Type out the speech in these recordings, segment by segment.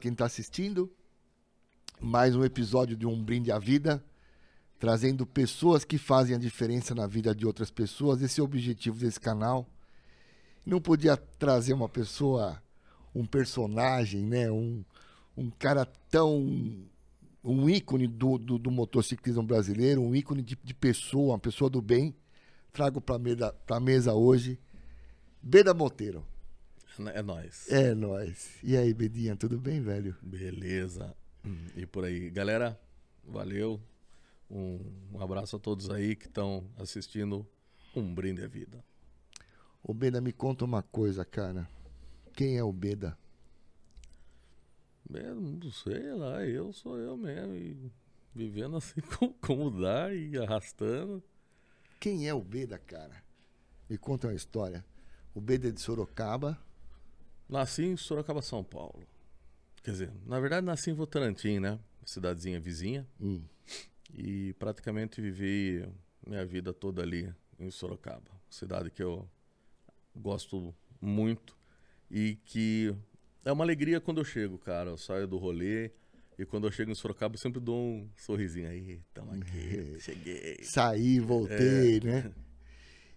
quem está assistindo. Mais um episódio de Um Brinde à Vida, trazendo pessoas que fazem a diferença na vida de outras pessoas. Esse é o objetivo desse canal. Não podia trazer uma pessoa, um personagem, né? um, um cara tão. um ícone do, do, do motociclismo brasileiro, um ícone de, de pessoa, uma pessoa do bem. Trago para a mesa hoje Beda Monteiro. É nóis. É nóis. E aí, Bedinha, tudo bem, velho? Beleza. E por aí. Galera, valeu. Um, um abraço a todos aí que estão assistindo Um Brinde à Vida. Ô, Beda, me conta uma coisa, cara. Quem é o Beda? Eu não sei lá, eu sou eu mesmo. E vivendo assim como, como dá e arrastando. Quem é o Beda, cara? Me conta uma história. O Beda é de Sorocaba. Nasci em Sorocaba, São Paulo. Quer dizer, na verdade nasci em Votorantim, né? Cidadezinha vizinha. Hum. E praticamente vivi minha vida toda ali em Sorocaba. Cidade que eu gosto muito e que é uma alegria quando eu chego, cara. Eu saio do rolê e quando eu chego em Sorocaba eu sempre dou um sorrisinho aí. Tamo aqui, cheguei. Saí, voltei, É. né?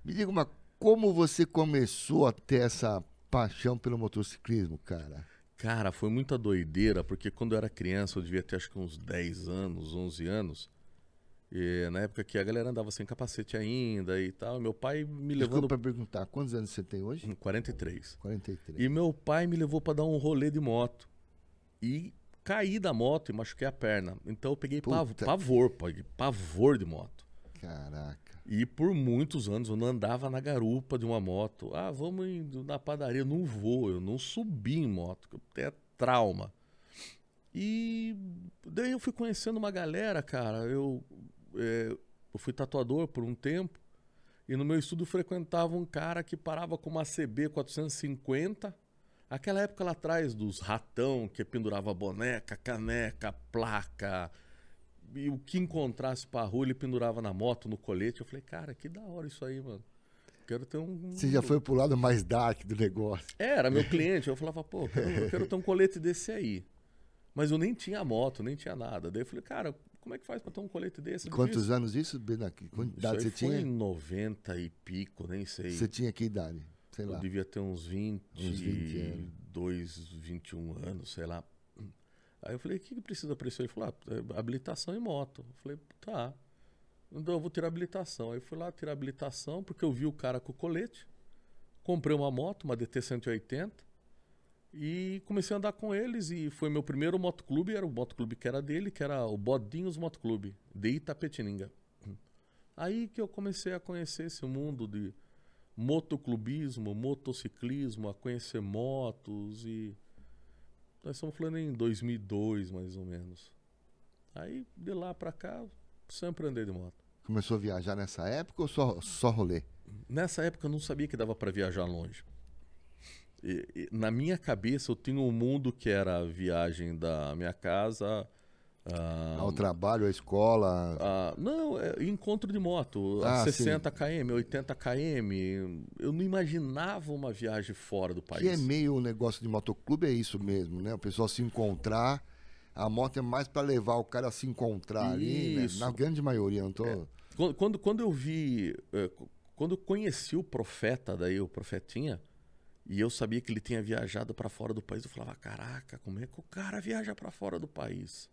Me diga uma, como você começou a ter essa paixão pelo motociclismo, cara? Cara, foi muita doideira, porque quando eu era criança, eu devia ter acho que uns 10 anos, 11 anos. E na época que a galera andava sem capacete ainda e tal, meu pai me levando. Desculpa perguntar, quantos anos você tem hoje? Em 43. 43. E meu pai me levou pra dar um rolê de moto. E caí da moto e machuquei a perna. Então eu peguei pav- pavor, pavor de moto. Caraca. E por muitos anos eu não andava na garupa de uma moto. Ah, vamos indo na padaria. Eu não vou, eu não subi em moto, que tenho trauma. E daí eu fui conhecendo uma galera, cara. Eu, é, eu fui tatuador por um tempo. E no meu estudo frequentava um cara que parava com uma CB 450. Aquela época lá atrás dos ratão que pendurava boneca, caneca, placa, e o que encontrasse pra rua ele pendurava na moto, no colete. Eu falei, cara, que da hora isso aí, mano. Quero ter um. Você já foi pro lado mais dark do negócio. É, era meu cliente. Eu falava, pô, eu quero, eu quero ter um colete desse aí. Mas eu nem tinha moto, nem tinha nada. Daí eu falei, cara, como é que faz pra ter um colete desse? Quantos anos isso? Que Isso idade você foi tinha? em 90 e pico, nem sei. Você tinha que idade? Sei Eu lá. devia ter uns 20, Uns 20 anos. 22, 21 anos, sei lá. Aí eu falei, o que, que precisa para isso? Ele falou, ah, é habilitação em moto. Eu falei, tá. Então eu vou tirar habilitação. Aí eu fui lá tirar habilitação, porque eu vi o cara com o colete. Comprei uma moto, uma DT 180. E comecei a andar com eles. E foi meu primeiro motoclube, era o motoclube que era dele, que era o Bodinhos Motoclube, de Itapetininga. Aí que eu comecei a conhecer esse mundo de motoclubismo, motociclismo, a conhecer motos e nós estamos falando em 2002 mais ou menos. Aí de lá pra cá sempre andei de moto. Começou a viajar nessa época ou só, só rolê? Nessa época eu não sabia que dava pra viajar longe. E- e na minha cabeça eu tinha um mundo que era a viagem da minha casa ah, Ao trabalho, à escola? Ah, não, é encontro de moto, Ah, a 60 km, 80 km. Eu não imaginava uma viagem fora do país. Que é meio o negócio de motoclube, é isso mesmo, né? O pessoal se encontrar. A moto é mais pra levar o cara a se encontrar ali, né? Na grande maioria, não tô. Quando, quando, quando eu vi, qu- quando eu conheci o profeta, daí o profetinha, e eu sabia que ele tinha viajado para fora do país, eu falava, caraca, como é que o cara viaja para fora do país?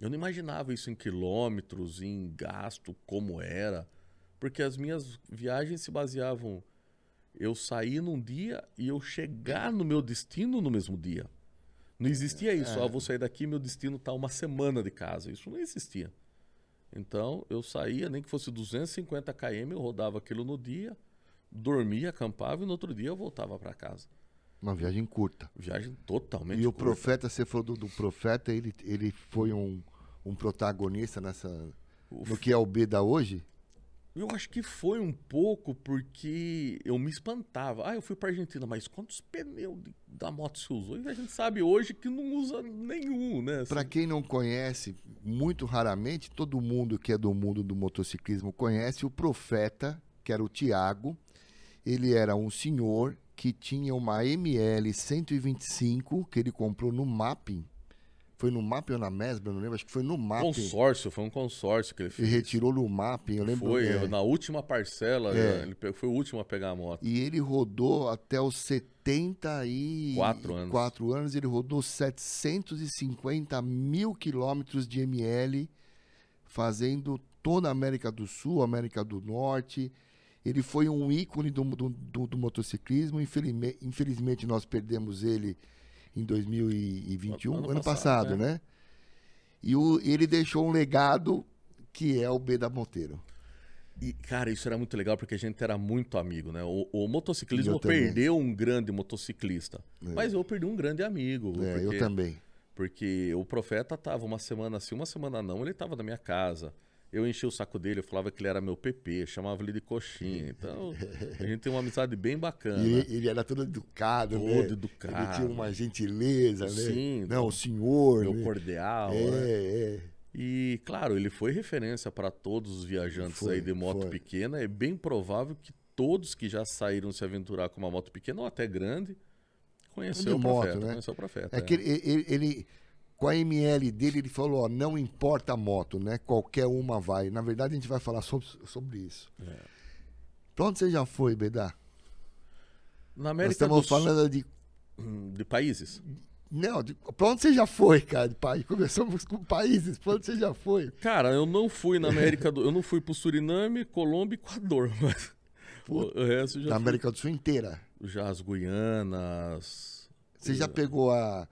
Eu não imaginava isso em quilômetros, em gasto, como era, porque as minhas viagens se baseavam eu sair num dia e eu chegar no meu destino no mesmo dia. Não existia isso, É. ah, vou sair daqui, meu destino tá uma semana de casa. Isso não existia. Então eu saía, nem que fosse 250 km, eu rodava aquilo no dia, dormia, acampava e no outro dia eu voltava para casa. Uma viagem curta. Viagem totalmente E o curta. profeta, você falou do, do profeta, ele, ele foi um, um protagonista nessa. O No que é o Beda hoje? Eu acho que foi um pouco porque eu me espantava. Ah, eu fui pra Argentina, mas quantos pneus da moto se usou? E a gente sabe hoje que não usa nenhum, né? Para Assim, quem não conhece, muito raramente, todo mundo que é do mundo do motociclismo conhece o profeta, que era o Tiago. Ele era um senhor que tinha uma ML 125 que ele comprou no Mapping. Foi no Mapping ou na Mesbra, não lembro, acho que foi no Mapping. Consórcio, foi um consórcio que ele fez. retirou no Mapping, eu lembro. Foi, é. na última parcela, É. ele foi o último a pegar a moto. E ele rodou até os 74 anos. quatro anos. Ele rodou 750 mil quilômetros de ML, fazendo toda a América do Sul, América do Norte. Ele foi um ícone do, do, do- do motociclismo. Infelizme- Infelizmente, nós perdemos ele em 2021, ano, Ano passado, passado, né? E o- ele deixou um legado que é o B da Monteiro. E, cara, isso era muito legal porque a gente era muito amigo, né? O, o motociclismo Eu também. perdeu um grande motociclista. Mas eu perdi um grande amigo. É, porque, eu também. Porque o profeta tava uma semana assim, uma semana não, ele tava na minha casa. Eu enchi o saco dele, eu falava que ele era meu PP, chamava ele de coxinha. Então, a gente tem uma amizade bem bacana. E ele, ele era todo educado, né? Todo educado. Ele tinha uma gentileza, né? Sim. Não, o senhor, Meu né? cordial, É, né? é. E, claro, ele foi referência para todos os viajantes Foi, aí de moto foi. pequena. É bem provável que todos que já saíram se aventurar com uma moto pequena ou até grande conheceu o moto, profeta. né? Conheceu o profeta. É que ele, ele- ele- com a ML dele, ele falou, ó, não importa a moto, né? Qualquer uma vai. Na verdade, a gente vai falar sobre, sobre isso. É. Pra onde você já foi, Bedá? Na Nós América estamos do Sul, falando de... de países. Não, de, pra onde você já foi, cara, de país? Começamos com países, pra onde você já foi? Cara, eu não fui na América do... Eu não fui pro Suriname, Colômbia e Equador, mas... O resto já Na fui. América do Sul inteira. Já as Guianas... Você já pegou a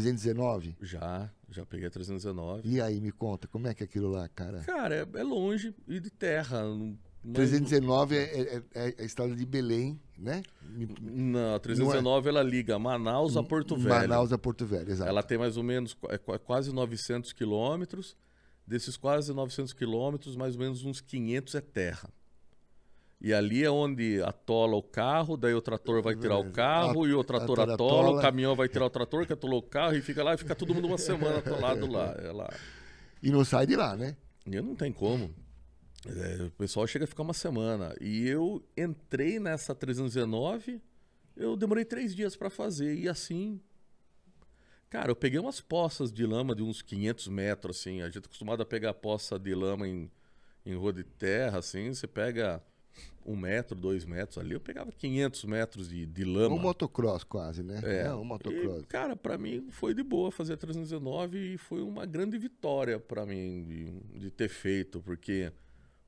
319? Já, já peguei a 319. E aí, me conta, como é que é aquilo lá, cara? Cara, é, é longe e de terra. não- mas- 319 é, é, é a estrada de Belém, né? Não, a 319 ela liga Manaus a Porto Velho. Manaus a Porto Velho, exato. Ela tem mais ou menos qu- é qu- quase 900 quilômetros. Desses quase 900 quilômetros, mais ou menos uns 500 é terra. E ali é onde atola o carro, daí o trator vai tirar o carro, A- e o trator atola, atola. o caminhão vai tirar o trator, que atolou o carro, e fica lá, e fica todo mundo uma semana atolado lá. É lá. E não sai de lá, né? E não tem como. É, o pessoal chega a ficar uma semana. E eu entrei nessa 319, eu demorei três dias para fazer. E assim. Cara, eu peguei umas poças de lama de uns 500 metros, assim. A gente é acostumado a pegar poça de lama em, em rua de terra, assim. Você pega um metro, dois metros ali. Eu pegava 500 metros de, de lama. Um motocross quase, né? É. É, um motocross. E, cara, pra mim foi de boa fazer a 319 e foi uma grande vitória pra mim de, de ter feito, porque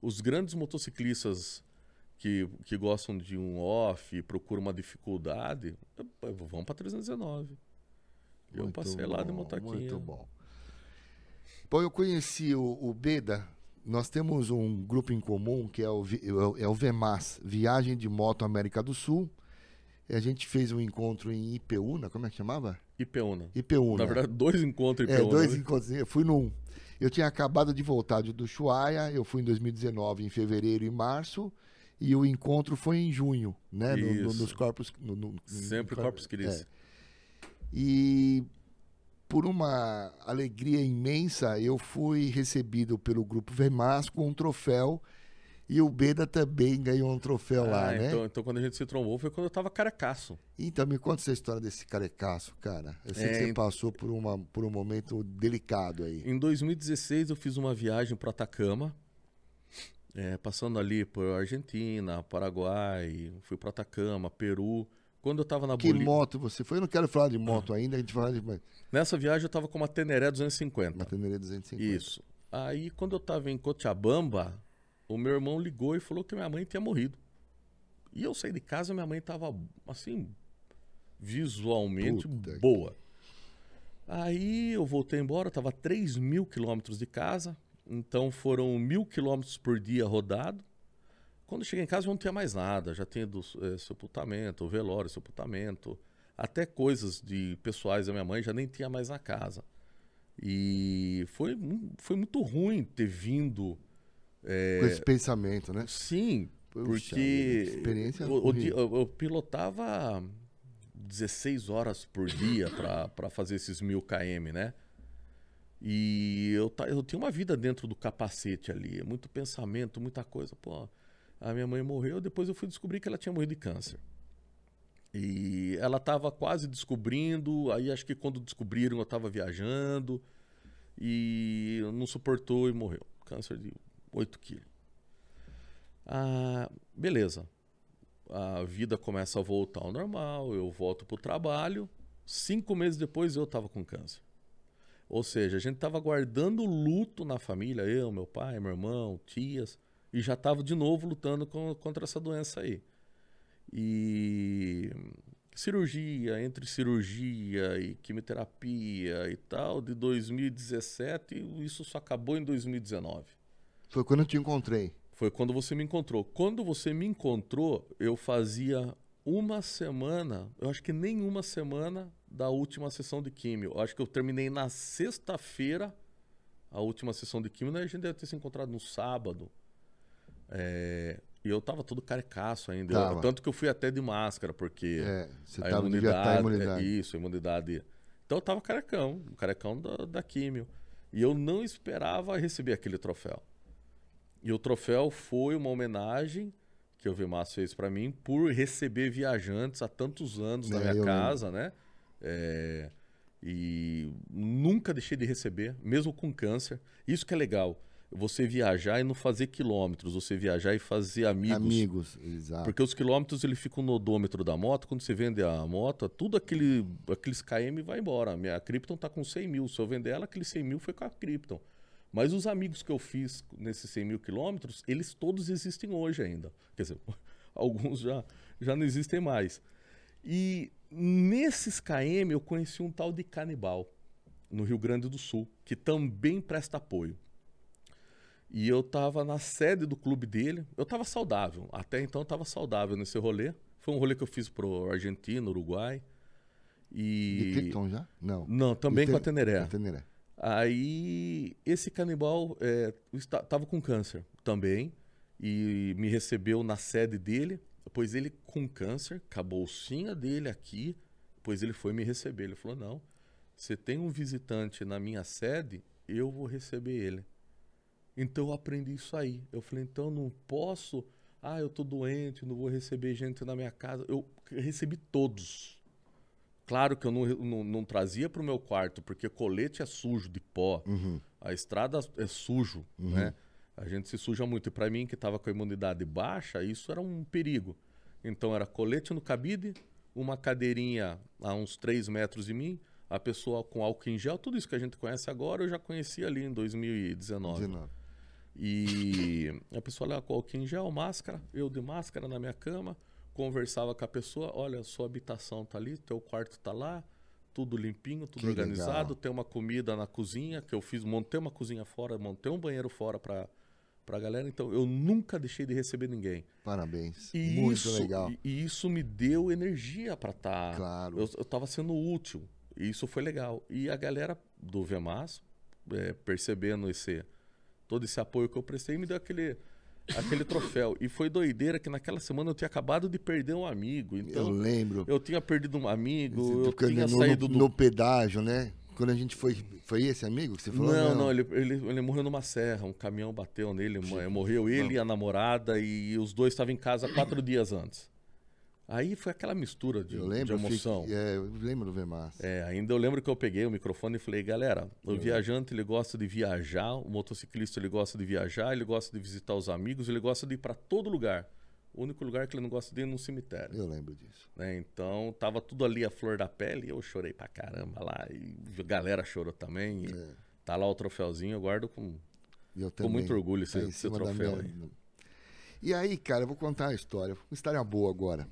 os grandes motociclistas que, que gostam de um off e procuram uma dificuldade, vão pra 319. Eu Muito passei lá de bom, motoquinha. Muito bom. Bom, eu conheci o, o Beda. Nós temos um grupo em comum que é o, é o- é VEMAS, Viagem de Moto América do Sul. A gente fez um encontro em Ipeúna, como é que chamava? Ipeúna. Ipeúna. Na verdade, dois encontros em É, Ipeúna. dois né? encontros. Eu fui num. Eu tinha acabado de voltar de- do Ushuaia, eu fui em 2019, em fevereiro e março, e o encontro foi em junho, né? no- no- nos corpos. no- Sempre Corpus Christi. é. E por uma alegria imensa, eu fui recebido pelo grupo VEMAS com um troféu. E o Beda também ganhou um troféu lá, Ah, né? então, então quando a gente se trombou foi quando eu tava carecaço. Então me conta essa história desse carecaço, cara. Eu sei É, que você ent- passou por, uma, por um momento delicado aí. Em 2016 eu fiz uma viagem para Atacama, é, passando ali por Argentina, Paraguai, fui para Atacama, Peru. Quando eu tava na Que Bolívia, moto você foi? Eu não quero falar de moto ainda, a gente fala de uma nessa viagem eu tava com uma Teneré 250. Teneré 250. Isso. Aí quando eu tava em Cochabamba, o meu irmão ligou e falou que minha mãe tinha morrido. E eu saí de casa, minha mãe tava assim visualmente Puta que- boa. Aí eu voltei embora, tava a 3 mil quilômetros de casa, então foram mil quilômetros por dia rodado. Quando eu cheguei em casa, eu não tinha mais nada, já tinha do eh, sepultamento, velório, sepultamento, até coisas de pessoais da minha mãe já nem tinha mais na casa. E foi, foi muito ruim ter vindo. Com esse pensamento, né? Sim, porque experiência di- eu, eu pilotava 16 horas por dia para fazer esses mil km, né? E eu, eu tinha uma vida dentro do capacete ali, muito pensamento, muita coisa. Pô, a minha mãe morreu, depois eu fui descobrir que ela tinha morrido de câncer. E ela estava quase descobrindo, aí acho que quando descobriram eu estava viajando e não suportou e morreu. Câncer de 8 quilos. Ah, beleza. A vida começa a voltar ao normal, eu volto para o trabalho. Cinco meses depois eu estava com câncer. Ou seja, a gente estava guardando luto na família, eu, meu pai, meu irmão, tias, e já estava de novo lutando com, contra essa doença aí. E cirurgia, entre cirurgia e quimioterapia e tal, de 2017, isso só acabou em 2019. Foi quando eu te encontrei. Foi quando você me encontrou. Quando você me encontrou, eu fazia uma semana, eu acho que nem uma semana da última sessão de químio. Eu acho que eu terminei na sexta-feira a última sessão de químio, né? A gente deve ter se encontrado no sábado. É, e eu tava todo carecaço ainda. Eu, tanto que eu fui até de máscara, porque é, você a tava, imunidade, a imunidade. É, isso, a imunidade. Então eu tava carecão, carecão da, da químio. E eu não esperava receber aquele troféu. E o troféu foi uma homenagem que o Vimas fez para mim por receber viajantes há tantos anos na é, minha casa, lembro. né? É, e nunca deixei de receber, mesmo com câncer. Isso que é legal. Você viajar e não fazer quilômetros, você viajar e fazer amigos. Amigos, exato. Porque os quilômetros ele fica no odômetro da moto. Quando você vende a moto, tudo aquele, aqueles KM vai embora. A minha Krypton tá com 100 mil. Se eu vender ela, aqueles 100 mil foi com a Krypton. Mas os amigos que eu fiz nesses 100 mil quilômetros, eles todos existem hoje ainda. Quer dizer, alguns já, já não existem mais. E nesses KM eu conheci um tal de canibal no Rio Grande do Sul, que também presta apoio. E eu estava na sede do clube dele. Eu estava saudável. Até então eu estava saudável nesse rolê. Foi um rolê que eu fiz pro Argentina, Uruguai. E... De Krypton já? Não. Não, também com a Teneré. Com a Teneré. Aí esse canibal é, estava com câncer também e me recebeu na sede dele. Pois ele com câncer, com a bolsinha dele aqui, pois ele foi me receber. Ele falou: Não, você tem um visitante na minha sede, eu vou receber ele. Então eu aprendi isso aí. Eu falei: Então não posso. Ah, eu tô doente, não vou receber gente na minha casa. Eu recebi todos. Claro que eu não, não, não trazia para o meu quarto, porque colete é sujo de pó, uhum. a estrada é sujo, uhum. né? A gente se suja muito. E para mim, que estava com a imunidade baixa, isso era um perigo. Então era colete no cabide, uma cadeirinha a uns 3 metros de mim, a pessoa com álcool em gel, tudo isso que a gente conhece agora, eu já conhecia ali em 2019. 19. E a pessoa lá com álcool em gel, máscara, eu de máscara na minha cama, conversava com a pessoa, olha, sua habitação tá ali, teu quarto tá lá, tudo limpinho, tudo que organizado, legal. tem uma comida na cozinha que eu fiz, montei uma cozinha fora, montei um banheiro fora para para a galera. Então, eu nunca deixei de receber ninguém. Parabéns. E Muito isso, legal. E, e, isso me deu energia para estar. Tá, claro. Eu, estava sendo útil. E isso foi legal. E a galera do VMAS, é, percebendo esse todo esse apoio que eu prestei, me deu aquele aquele troféu. E foi doideira que naquela semana eu tinha acabado de perder um amigo. Então, eu lembro. Eu tinha perdido um amigo, eu tinha no, saído no, do... no pedágio, né? Quando a gente foi. Foi esse amigo que você falou? Não, não, não ele, ele, ele, morreu numa serra. Um caminhão bateu nele. Morreu ele não. e a namorada. E os dois estavam em casa quatro dias antes. Aí foi aquela mistura de, eu lembro, de emoção. Eu, fiquei, é, eu lembro do Vemar. É, ainda eu lembro que eu peguei o microfone e falei, galera, o eu viajante ele gosta de viajar, o motociclista ele gosta de viajar, ele gosta de visitar os amigos, ele gosta de ir para todo lugar. O único lugar que ele não gosta de ir é no cemitério. Eu lembro disso. Né? Então, tava tudo ali a flor da pele e eu chorei pra caramba lá. E a galera chorou também. É. Tá lá o troféuzinho, eu guardo com, eu com muito orgulho esse, tá esse troféu minha... aí. E aí, cara, eu vou contar uma história. Uma história boa agora.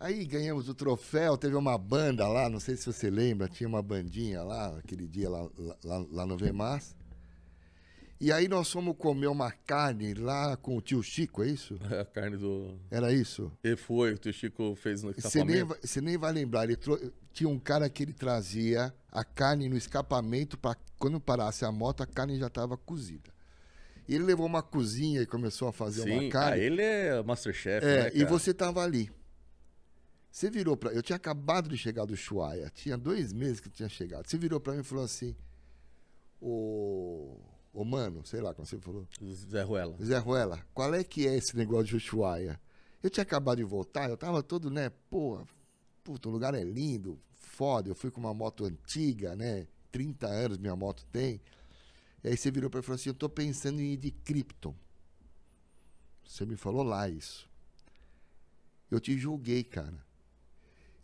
Aí ganhamos o troféu, teve uma banda lá, não sei se você lembra, tinha uma bandinha lá, aquele dia lá, lá, lá no VMAS. E aí nós fomos comer uma carne lá com o tio Chico, é isso? É a carne do. Era isso? E foi, o tio Chico fez no escapamento. Você nem, nem vai lembrar, ele tro... tinha um cara que ele trazia a carne no escapamento para quando parasse a moto, a carne já estava cozida. E ele levou uma cozinha e começou a fazer Sim, uma carne. Ah, ele é Masterchef, é, né, E você estava ali. Você virou para. Eu tinha acabado de chegar do Chuaia, tinha dois meses que eu tinha chegado. Você virou para mim e falou assim: Ô. Ô, mano, sei lá como você falou. Zé Ruela. Zé Ruela, qual é que é esse negócio de Ushuaia? Eu tinha acabado de voltar, eu tava todo, né, pô, puta, o lugar é lindo, foda. Eu fui com uma moto antiga, né? 30 anos minha moto tem. E aí você virou para mim e falou assim: Eu tô pensando em ir de Krypton. Você me falou lá isso. Eu te julguei, cara.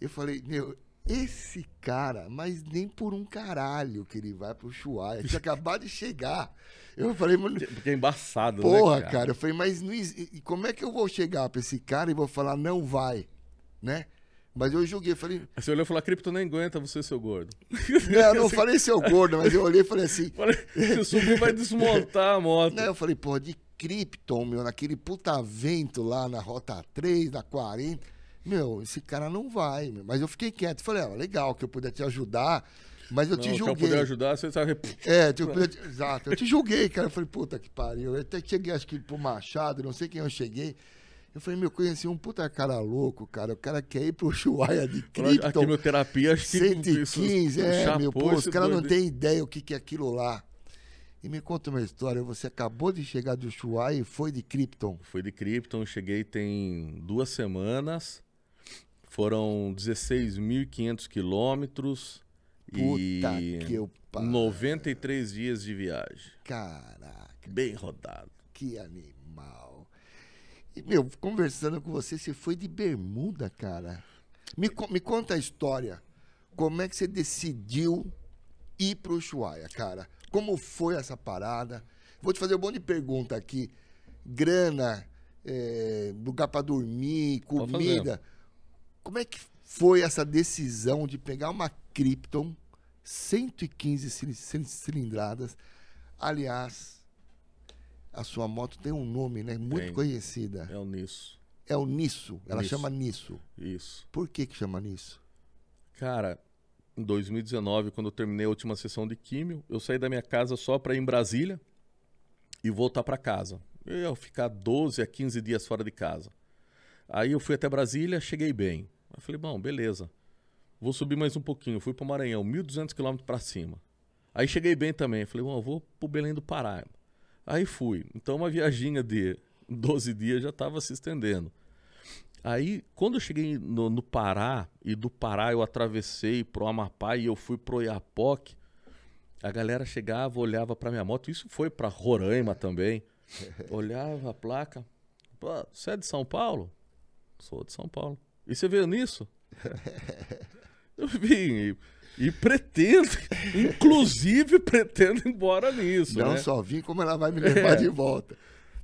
Eu falei, meu, esse cara, mas nem por um caralho que ele vai pro Ushuaia. Tinha acabado de chegar. Eu falei, mano. Porque é embaçado, Porra, né? cara? cara? Eu falei, mas não, como é que eu vou chegar pra esse cara e vou falar, não vai, né? Mas eu julguei, falei. Você olhou e falou: a cripto nem aguenta você, seu gordo. Não, eu não falei seu gordo, mas eu olhei e falei assim. Se subir, vai desmontar a moto. Não, eu falei, porra, de Krypton, meu, naquele puta vento lá na Rota 3, na 40. Meu, esse cara não vai, meu. Mas eu fiquei quieto. Falei, ah, legal que eu puder te ajudar, mas eu não, te Se eu julguei. puder ajudar, você sabe. É, eu puder te- exato. Eu te julguei, cara. Eu falei, puta que pariu. Eu até cheguei, acho que pro Machado, não sei quem eu cheguei. Eu falei, meu, eu conheci um puta cara louco, cara. O cara quer ir pro Ushuaia de A Krypton. quimioterapia, acho que. 115, é, chapou meu, pô, os caras não têm ideia o que, que é aquilo lá. E me conta uma história, você acabou de chegar do Ushuaia e foi de Krypton. Fui de Krypton, cheguei tem duas semanas. Foram 16.500 quilômetros e que eu pariu. 93 dias de viagem. Caraca, Bem rodado. que animal. E, meu, conversando com você, você foi de bermuda, cara. Me, me conta a história. Como é que você decidiu ir pro Ushuaia, cara? Como foi essa parada? Vou te fazer um monte de pergunta aqui. Grana, eh, lugar pra dormir, comida. Como é que foi essa decisão de pegar uma Krypton 115 cili- cili- cilindradas? Aliás, a sua moto tem um nome, né? Muito Tem. conhecida. É o nisso. É o Nisso. Ela Nisso. chama Nisso. Isso. Por que que chama Nisso? Cara, em 2019, quando eu terminei a última sessão de químio, eu saí da minha casa só para ir em Brasília e voltar para casa. Eu ia ficar 12 a 15 dias fora de casa. Aí eu fui até Brasília, cheguei bem. Eu falei, bom, beleza. Vou subir mais um pouquinho. Fui para o Maranhão, 1.200 quilômetros para cima. Aí cheguei bem também. Falei, bom, eu vou pro Belém do Pará. Aí fui. Então uma viaginha de 12 dias já estava se estendendo. Aí, quando eu cheguei no, no Pará, e do Pará eu atravessei pro Amapá e eu fui pro Iapoque, a galera chegava, olhava pra minha moto, isso foi pra Roraima também, olhava a placa, Pô, você é de São Paulo? Sou de São Paulo. E você veio nisso? eu vim e, e pretendo, inclusive pretendo ir embora nisso, Não né? só vim, como ela vai me levar É. de volta.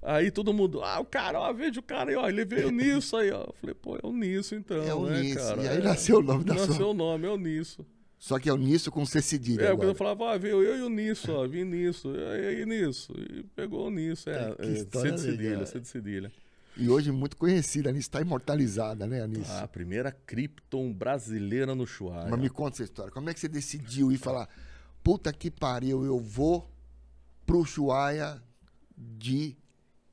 Aí todo mundo, ah, o cara, ó, veja o cara aí, ó, ele veio nisso aí, ó. Eu falei, pô, é o Nisso então, É o né, Nisso. cara? E aí É. nasceu o nome da Nasceu sua. o nome, é o Nisso. Só que é o Nisso com C cedilha. É, porque agora. eu falava, ah, veio eu e o Nisso, ó, vim nisso, e aí nisso. E pegou o Nisso, é, Que é história C de cedilha. C de cedilha. E hoje muito conhecida, a Nisso está imortalizada, né, a Nisso? Ah, a primeira Krypton brasileira no Chuaia. Mas me conta essa história. Como é que você decidiu ir falar, puta que pariu, eu vou pro Ushuaia de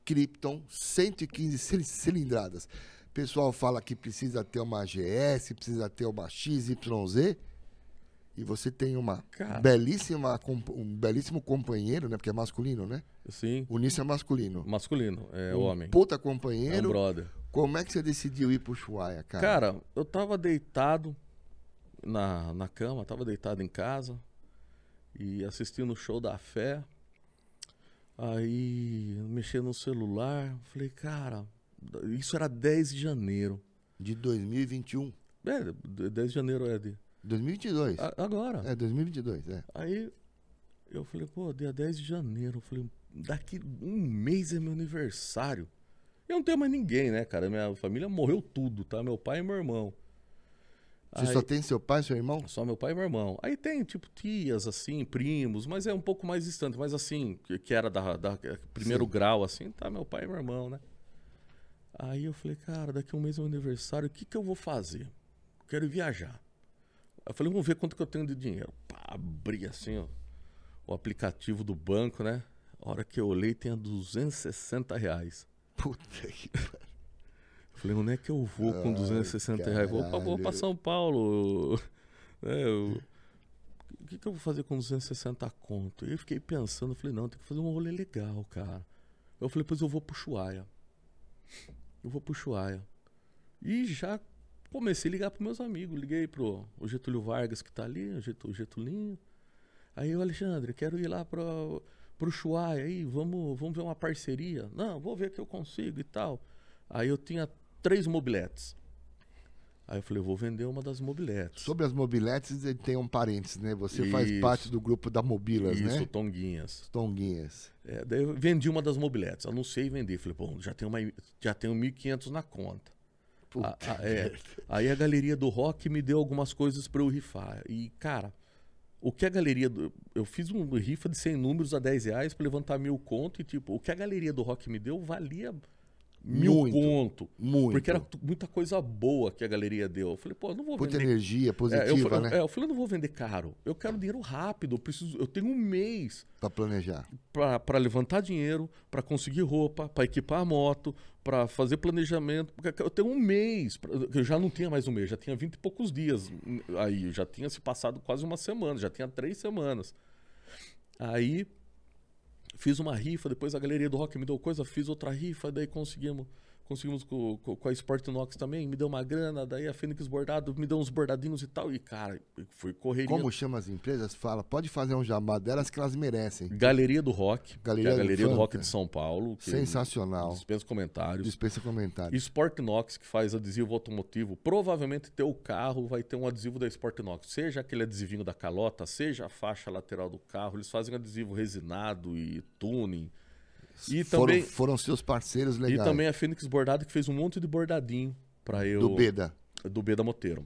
Krypton 115 cil- cilindradas. O pessoal fala que precisa ter uma GS, precisa ter uma XYZ. E você tem uma Cara. belíssima, um belíssimo companheiro, né? Porque é masculino, né? Sim, O Nisso é masculino. masculino, é um homem. Puta É um companheiro. brother. Como é que você decidiu ir pro Ushuaia, cara? Cara, eu tava deitado na, na cama, tava deitado em casa e assistindo o show da fé. Aí mexendo no celular, falei, cara, isso era 10 de janeiro. De 2021. É, d- 10 de janeiro é de. 2022. a- Agora. É, 2022, é. Aí eu falei, pô, dia 10 de janeiro. Eu falei, daqui um mês é meu aniversário. Eu não tenho mais ninguém, né, cara? Minha família morreu tudo, tá? Meu pai e meu irmão. Você Aí- só tem seu pai e seu irmão? Só meu pai e meu irmão. Aí tem, tipo, tias, assim, primos, mas é um pouco mais distante. Mas assim, que, era da, da primeiro Sim. grau, assim, tá meu pai e meu irmão, né? Aí eu falei, cara, daqui a um mês é meu aniversário, o que que eu vou fazer? Quero viajar. Eu falei, vamos ver quanto que eu tenho de dinheiro. Pá, abri assim, ó, o aplicativo do banco, né? A hora que eu olhei, tinha 260 reais. Puta que Eu Falei, onde é que eu vou com Ai, 260 reais? Vou, pra- vou pra. São Paulo. né, eu- o que, que eu vou fazer com 260 conto? E eu fiquei pensando, falei, não, tem que fazer um rolê legal, cara. Eu falei, pois eu vou pro Chuaia. Eu vou pro Chuaia. E já comecei a ligar para meus amigos. Liguei pro o Getúlio Vargas, que tá ali, o Getulinho. Aí eu, Alexandre, quero ir lá para pro Chuai aí, vamos, vamos ver uma parceria. Não, vou ver que eu consigo e tal. Aí eu tinha três mobiletes. Aí eu falei, eu vou vender uma das mobiletes. Sobre as mobiletes, tem um parênteses, né? Você Isso. faz parte do grupo da Mobilas, Isso, né? Isso, Tonguinhas. Tonguinhas. É, daí eu vendi uma das mobiletes, anunciei e vendi. Falei, bom, já tenho, uma, já tenho 1.500 na conta. A, a, é. Aí a galeria do rock me deu algumas coisas para eu rifar. E, cara, o que a galeria do. Eu fiz um rifa de 100 números a 10 reais para levantar mil conto e, tipo, o que a galeria do rock me deu valia mil muito, conto. Muito. Porque era muita coisa boa que a galeria deu. Eu falei, pô, não vou Muita vender. energia positiva, é, eu, né? É, eu falei, eu não vou vender caro. Eu quero dinheiro rápido. Eu, preciso, eu tenho um mês. Para planejar. Para levantar dinheiro, para conseguir roupa, para equipar a moto, para fazer planejamento. Porque eu tenho um mês. Pra, eu já não tinha mais um mês, já tinha vinte e poucos dias. Aí já tinha se passado quase uma semana, já tinha três semanas. Aí Fiz uma rifa, depois a galeria do rock me deu coisa, fiz outra rifa, daí conseguimos conseguimos com, com, com a Sport Nox também, me deu uma grana, daí a Fênix Bordado me deu uns bordadinhos e tal, e cara, foi correria. Como chama as empresas? Fala, pode fazer um jabá delas que elas merecem. Galeria do Rock, Galeria, é a Galeria do, do Rock de São Paulo. Sensacional. Dispensa comentários. Dispensa comentários. Sport Nox, que faz adesivo automotivo, provavelmente teu carro vai ter um adesivo da Sport Nox, seja aquele adesivinho da calota, seja a faixa lateral do carro, eles fazem adesivo resinado e tuning, e foram, também, foram seus parceiros legais. E também a Fênix Bordado, que fez um monte de bordadinho para eu. Do Beda. Do Beda Moteiro.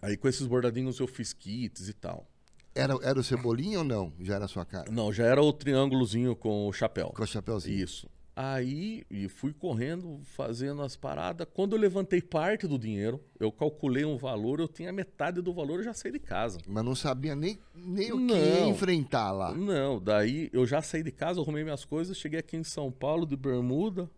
Aí com esses bordadinhos eu fiz kits e tal. Era, era o cebolinha ou não? Já era a sua cara? Não, já era o triângulozinho com o chapéu. Com o chapéuzinho. Isso. Aí e fui correndo, fazendo as paradas. Quando eu levantei parte do dinheiro, eu calculei um valor, eu tinha metade do valor, eu já saí de casa. Mas não sabia nem, nem o não, que enfrentar lá. Não, daí eu já saí de casa, arrumei minhas coisas, cheguei aqui em São Paulo de bermuda,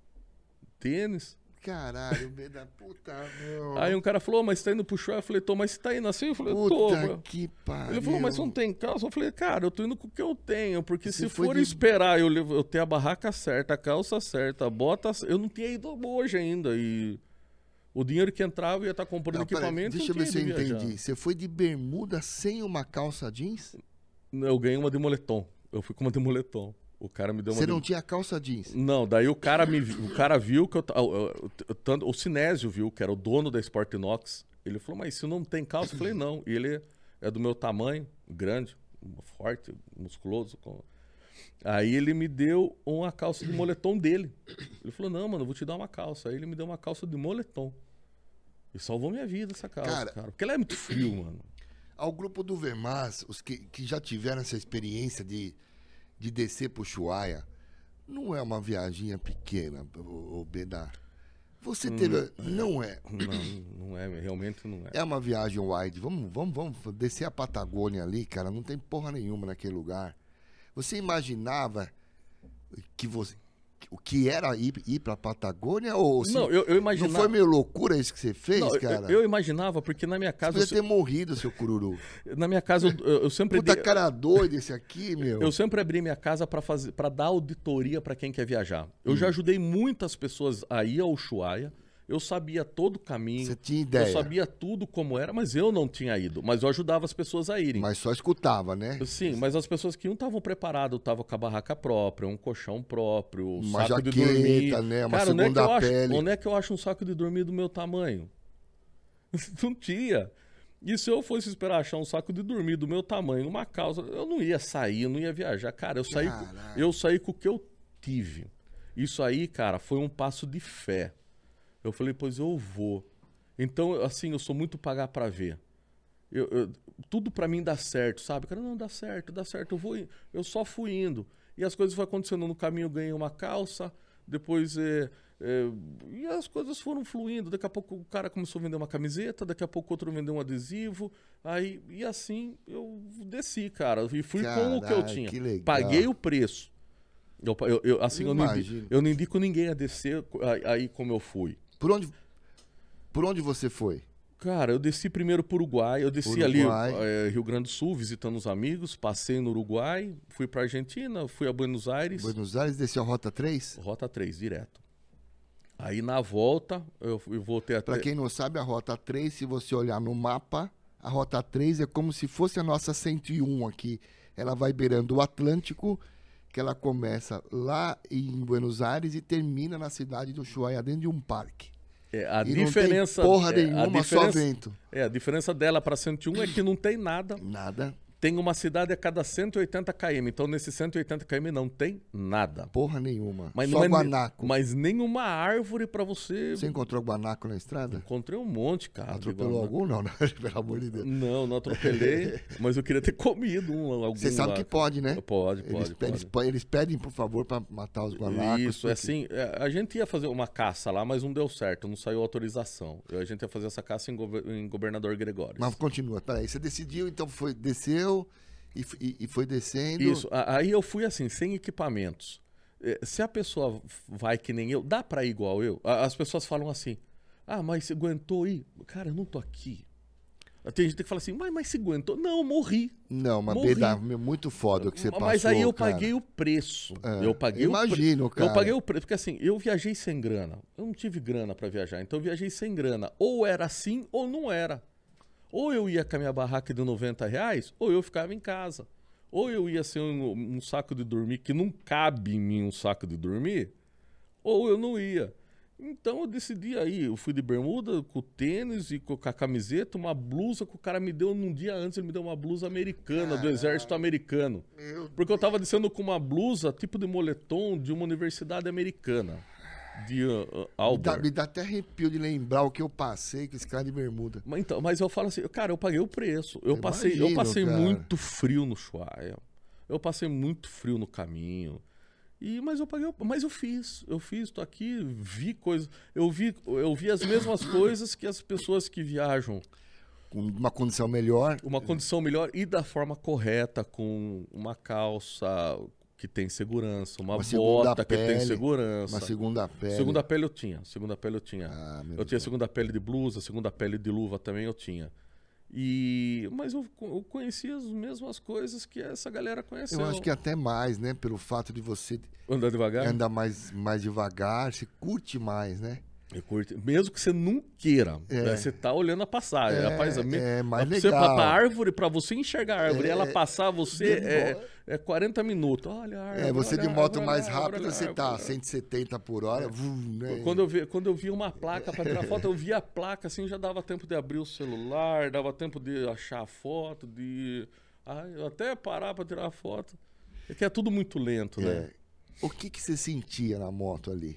tênis. Caralho, B da puta, meu. Aí um cara falou, mas tá indo pro show? Eu falei, tô, mas você tá indo assim? Eu falei, tô. Puta que pariu. Ele falou, mas você não tem calça? Eu falei, cara, eu tô indo com o que eu tenho, porque você se for de... esperar eu, eu ter a barraca certa, a calça certa, a bota... Eu não tinha ido hoje ainda e... O dinheiro que entrava ia estar tá comprando não, equipamento. Deixa eu ver se eu entendi. Você foi de bermuda sem uma calça jeans? Eu ganhei uma de moletom. Eu fui com uma de moletom. O cara me deu uma. Você não tinha calça jeans? Não, daí o cara me o cara viu que eu, o, o Sinésio viu que era o dono da Sport Inox. Ele falou: "Mas se não tem calça?" Eu falei: "Não". E ele é do meu tamanho, grande, forte, musculoso. Aí ele me deu uma calça de moletom dele. Ele falou: "Não, mano, eu vou te dar uma calça". Aí ele me deu uma calça de moletom. E salvou minha vida essa calça, cara. cara porque ela é muito frio, mano. Ao grupo do Vermas, os que, que já tiveram essa experiência de de descer pro Chuaia, não é uma viaginha pequena, o, o Bedar. Você teve. Hum, não é. Não, não é, realmente não é. É uma viagem wide. Vamos, vamos, vamos descer a Patagônia ali, cara. Não tem porra nenhuma naquele lugar. Você imaginava que você, o que era ir, ir pra Patagônia? Ou, assim, não, eu, eu imaginava... Não foi meio loucura isso que você fez, não, cara? Eu, eu, imaginava, porque na minha casa... Você podia ter morrido, seu cururu. Na minha casa, eu, eu sempre... Puta cara doido esse aqui, meu. Eu sempre abri minha casa para fazer, para dar auditoria para quem quer viajar. Eu hum. já ajudei muitas pessoas a ir ao Ushuaia, eu sabia todo o caminho. Você tinha ideia. Eu sabia tudo como era, mas eu não tinha ido. Mas eu ajudava as pessoas a irem. Mas só escutava, né? Sim, mas as pessoas que iam estavam preparadas, estavam com a barraca própria, um colchão próprio, Uma saco jaqueta, de dormir. né? Uma Cara, segunda onde é, pele. Acho, onde é que eu acho um saco de dormir do meu tamanho? não tinha. E se eu fosse esperar achar um saco de dormir do meu tamanho, uma calça, eu não ia sair, eu não ia viajar. Cara, eu saí, eu saí com o que eu tive. Isso aí, cara, foi um passo de fé. Eu falei, pois eu vou. Então, assim, eu sou muito pagar para ver. Eu, eu, tudo para mim dá certo, sabe? Cara, não dá certo, dá certo. Eu vou, eu só fui indo e as coisas foram acontecendo no caminho. Eu ganhei uma calça, depois é, é, e as coisas foram fluindo. Daqui a pouco o cara começou a vender uma camiseta, daqui a pouco outro vendeu um adesivo, aí e assim eu desci, cara, e fui Carai, com o que eu tinha. Que Paguei o preço. Eu, eu, eu assim, eu, eu, não indico, eu, não indico, ninguém a descer aí como eu fui. Por onde, por onde você foi? Cara, eu desci primeiro para o Uruguai. Eu desci Uruguai. ali é, Rio Grande do Sul, visitando os amigos. Passei no Uruguai, fui para Argentina, fui a Buenos Aires. Buenos Aires, desceu a Rota 3? Rota 3, direto. Aí na volta, eu, eu voltei até. Para quem não sabe, a Rota 3, se você olhar no mapa, a Rota 3 é como se fosse a nossa 101 aqui. Ela vai beirando o Atlântico, que ela começa lá em Buenos Aires e termina na cidade do Ushuaia, dentro de um parque. É, a e diferença. não tem porra é, a nenhuma, só diferença- vento. É, a diferença dela para 101 é que não tem nada. Nada, Tem uma cidade a cada 180 km. Então, nesse 180 km não tem nada. porra nenhuma. Mas só é, guanaco. Mas nenhuma árvore para você. Você encontrou guanaco na estrada? Encontrei um monte, cara. Atropelou algum? Não, não, pelo amor de Deus. Não, não atropelei, mas eu queria ter comido um, algum Você sabe lá. que pode, né? Pode, Eles, pode, pedem, pode. eles pedem, por favor, para matar os guanacos. Isso, é porque- assim, é, a gente ia fazer uma caça lá, mas não deu certo, não saiu autorização. A gente ia fazer essa caça em Governador Gregório. Mas continua, peraí. Você decidiu, então foi, desceu e, f- e- e foi descendo. Isso, aí eu fui assim, sem equipamentos. É, Se a pessoa vai que nem eu, dá pra ir igual eu? As pessoas falam assim, ah, mas você aguentou ir? Cara, eu não tô aqui. Tem gente que fala assim, mas, mas você aguentou? Não, morri. Não, uma Morri. beda muito foda o que você passou. mas aí eu cara. paguei o preço. É, eu paguei o pre- imagino, cara. Eu paguei o preço, porque assim, eu viajei sem grana. Eu não tive grana pra viajar, então eu viajei sem grana. Ou era assim, ou não era. Ou eu ia com a minha barraca de 90 reais, ou eu ficava em casa. Ou eu ia ser um, um saco de dormir, que não cabe em mim um saco de dormir, ou eu não ia. Então eu decidi aí, eu fui de bermuda, com tênis e com a camiseta, uma blusa que o cara me deu num dia antes, ele me deu uma blusa americana, do exército americano. Meu Porque eu tava descendo com uma blusa tipo de moletom de uma universidade americana. De uh, uh, Me dá, me dá até arrepio de lembrar o que eu passei com esse cara de bermuda. Mas, então, mas eu falo assim, cara, eu paguei o preço. Eu passei, eu Imagino, passei cara. muito frio no Chuaia. Eu passei muito frio no caminho. E, mas eu paguei, mas eu fiz, eu fiz, tô aqui, vi coisas, eu vi, eu vi as mesmas coisas que as pessoas que viajam Com uma condição melhor. uma condição melhor e da forma correta, com uma calça que tem segurança, uma, Uma bota que tem segurança. Uma segunda pele. Segunda pele eu tinha, segunda pele eu tinha. Ah, eu tinha segunda pele de blusa, segunda pele de luva também eu tinha. E mas eu, eu conhecia as mesmas coisas que essa galera conheceu. Eu acho que até mais, né? Pelo fato de você andar devagar. andar mais, mais devagar, você curte mais, né? Eu curto. Mesmo que você não queira, É. né, você tá olhando a passagem. É, Rapaz, a me- é mais pra Você, legal. pra, pra árvore, pra você enxergar a árvore, É, ela passar você é, é 40 minutos. Olha a árvore. É, você de moto mais rápido, você árvore, tá árvore. 170 por hora. vum, né? Quando eu, vi, quando eu vi uma placa para tirar foto, eu via a placa assim, já dava tempo de abrir o celular, dava tempo de achar a foto, de ah, até parar para tirar a foto. É que é tudo muito lento, né? É. O que, que você sentia na moto ali?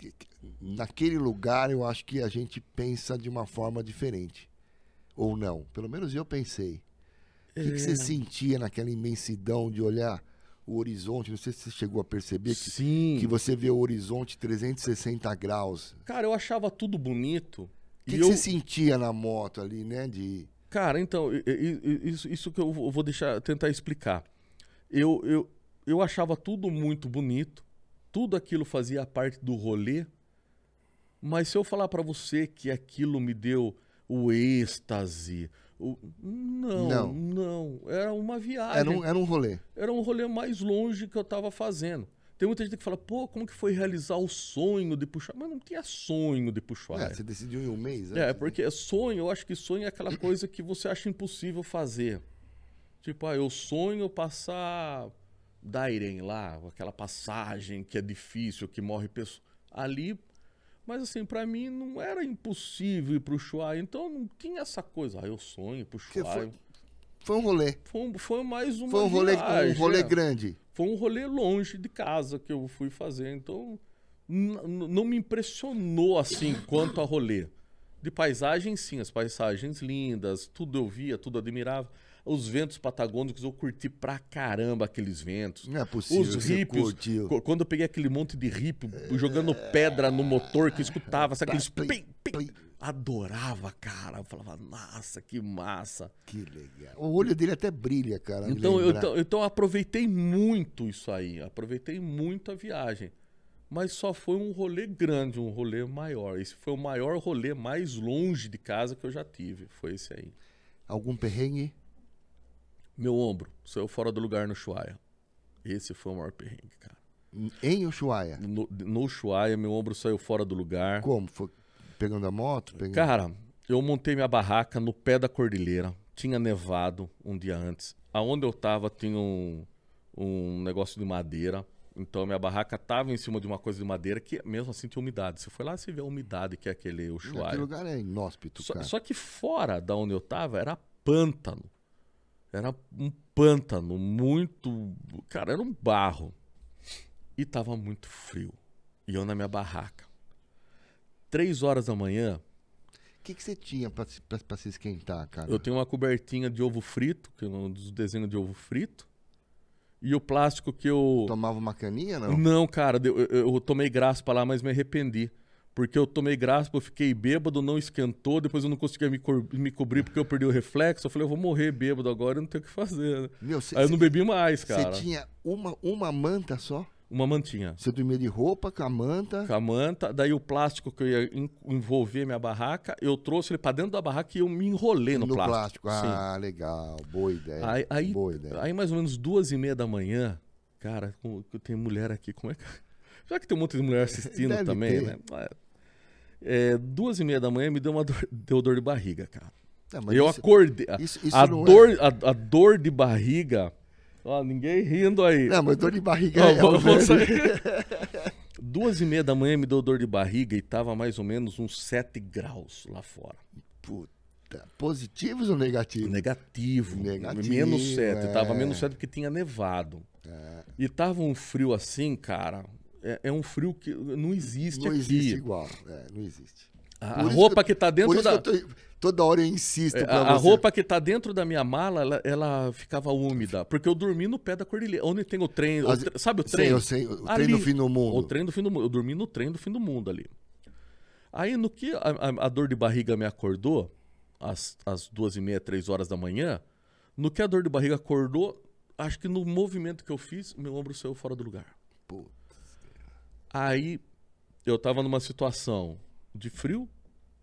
Que- que- Naquele lugar, eu acho que a gente pensa de uma forma diferente. Ou não. Pelo menos eu pensei. O que, que É. você sentia naquela imensidão de olhar o horizonte? Não sei se você chegou a perceber que, Sim. que você vê o horizonte 360 graus. Cara, eu achava tudo bonito. O que, que eu... você sentia na moto ali, né? De... Cara, então, isso, isso que eu vou vou deixar, tentar explicar. Eu, eu, eu achava tudo muito bonito, tudo aquilo fazia parte do rolê, mas se eu falar pra você que aquilo me deu o êxtase, o... não, Não. não, era uma viagem. Era um, era um rolê. Era um rolê mais longe que eu tava fazendo. Tem muita gente que fala, pô, como que foi realizar o sonho de puxar? Mas não tinha sonho de puxar. É, você decidiu em um mês? É, antes, porque sonho, eu acho que sonho é aquela coisa que você acha impossível fazer. Tipo, ah, eu sonho passar Dairen lá, aquela passagem que é difícil, que morre pessoa. Ali, mas assim, pra mim não era impossível ir pro Ushuaia, então não tinha essa coisa, ah, eu sonho pro Ushuaia. foi- Foi um rolê. Foi, um- foi mais uma Foi um rolê, viagem, um rolê é. grande. Foi um rolê longe de casa que eu fui fazer, então não me impressionou assim quanto a rolê. De paisagem, sim, as paisagens lindas, tudo eu via, tudo admirava. Os ventos patagônicos eu curti pra caramba aqueles ventos. Não é possível. Os co- quando eu peguei aquele monte de hippie jogando pedra no motor que eu escutava, sabe aqueles pim, pim. Adorava, cara. Eu falava, nossa, que massa. Que legal. O olho dele até brilha, cara. Então eu, então, então eu aproveitei muito isso aí, aproveitei muito a viagem. Mas só foi um rolê grande, um rolê maior. Esse foi o maior rolê mais longe de casa que eu já tive. Foi esse aí. Algum perrengue? Meu ombro saiu fora do lugar no Chuaia. Esse foi o maior perrengue, cara. Em Ushuaia? No, no Ushuaia, meu ombro saiu fora do lugar. Como? Foi pegando a moto? Pegando... Cara, eu montei minha barraca no pé da cordilheira. Tinha nevado um dia antes. Aonde eu tava tinha um, um negócio de madeira. Então minha barraca tava em cima de uma coisa de madeira que mesmo assim tinha umidade. Se for lá, você vê a umidade que é aquele Ushuaia. Aquele lugar é inóspito, Só, cara. só que fora da onde eu tava era pântano. Era um pântano muito. Cara, era um barro. E tava muito frio. E eu na minha barraca. Três horas da manhã, O que, que você tinha pra, se- pra, pra se esquentar, cara? eu tenho uma cobertinha de ovo frito, que é um dos desenhos de ovo frito. E o plástico que eu. Tomava uma caninha, não? Não, cara, eu, eu- eu tomei graspa lá, mas me arrependi. Porque eu tomei graspa, eu fiquei bêbado, não esquentou, depois eu não conseguia me, cor- me cobrir porque eu perdi o reflexo. Eu falei, eu vou morrer bêbado agora, eu não tenho o que fazer. né? Meu, cê- Aí eu não bebi mais, Você cara. tinha uma, uma manta só? Uma mantinha. Você dormia de roupa com a manta? Com a manta, daí o plástico que eu ia en- envolver minha barraca, eu trouxe ele pra dentro da barraca e eu me enrolei no, plástico. Sim. Ah, legal. Boa ideia. Aí, aí, Boa ideia. aí mais ou menos duas e meia da manhã, cara, com- tem mulher aqui, como é que. Já que tem um monte de mulher assistindo Deve também, ter. né? É, duas e meia da manhã me deu uma dor, deu dor de barriga, cara. Não, mas eu isso- acordei. a- isso- isso a, é- dor, a, a dor de barriga. Ó, ninguém rindo aí. Não, mas dor de barriga Ó, é vou- vou. Duas e meia da manhã me deu dor de barriga e tava mais ou menos uns 7 graus lá fora. Puta. Positivos ou negativos? Negativo. Negativo, menos 7. é. Tava menos 7 porque tinha nevado. E tava um frio assim, cara. É, é um frio que não existe Não aqui. existe igual. É, não existe. A, a roupa que- tá Por dentro da. tô, toda hora eu insisto É, pra A, a roupa que tá dentro da minha mala, ela, ela ficava úmida. Porque eu dormi no pé da cordilheira. Onde tem o trem. o As- tre- sabe o trem? eu sei, o trem Ali. do fim do mundo. O trem do fim do mundo. Eu dormi no trem do fim do mundo ali. Aí, no que a, a- dor de barriga me acordou, às, às duas e meia, três horas da manhã, no que a dor de barriga acordou, acho que no movimento que eu fiz, meu ombro saiu fora do lugar. Putz. Aí, eu tava numa situação de frio,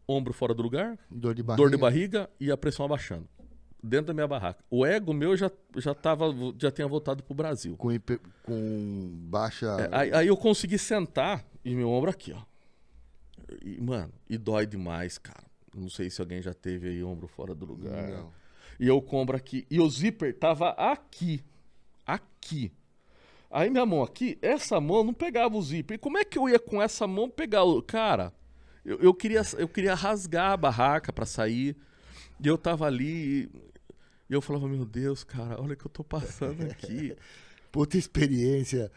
ombro fora do lugar, Dor de barriga. dor de barriga e a pressão abaixando. Dentro da minha barraca. O ego meu já, já, tava, já tinha voltado pro Brasil. Com, hiper- com baixa. É, aí, aí eu consegui sentar e meu ombro aqui, ó. E, mano, e dói demais, cara. Não sei se alguém já teve aí ombro fora do lugar. Não. E eu com o ombro aqui. E o zíper tava aqui. Aqui. Aí minha mão aqui, essa mão não pegava o zíper. E como é que eu ia com essa mão pegar o. Cara, eu, eu, queria, eu queria rasgar a barraca pra sair. E eu tava ali. E eu falava, meu Deus, cara, olha o que eu tô passando aqui. Puta experiência.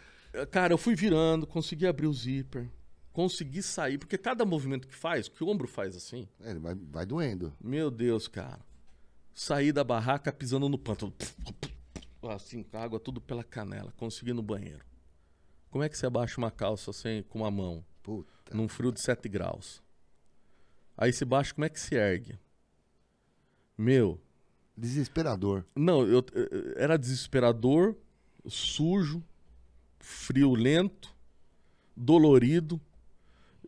Cara, eu fui virando, consegui abrir o zíper, consegui sair, porque cada movimento que faz, que o ombro faz assim, É, vai, vai doendo. meu Deus, cara. Saí da barraca pisando no pântano. Assim, com a água tudo pela canela. Consegui no banheiro. Como é que você abaixa uma calça assim, com uma mão, Puta. num frio de 7 graus? Aí se baixa, como é que se ergue? Meu, Desesperador. Não, eu, eu- era desesperador, sujo, friolento, dolorido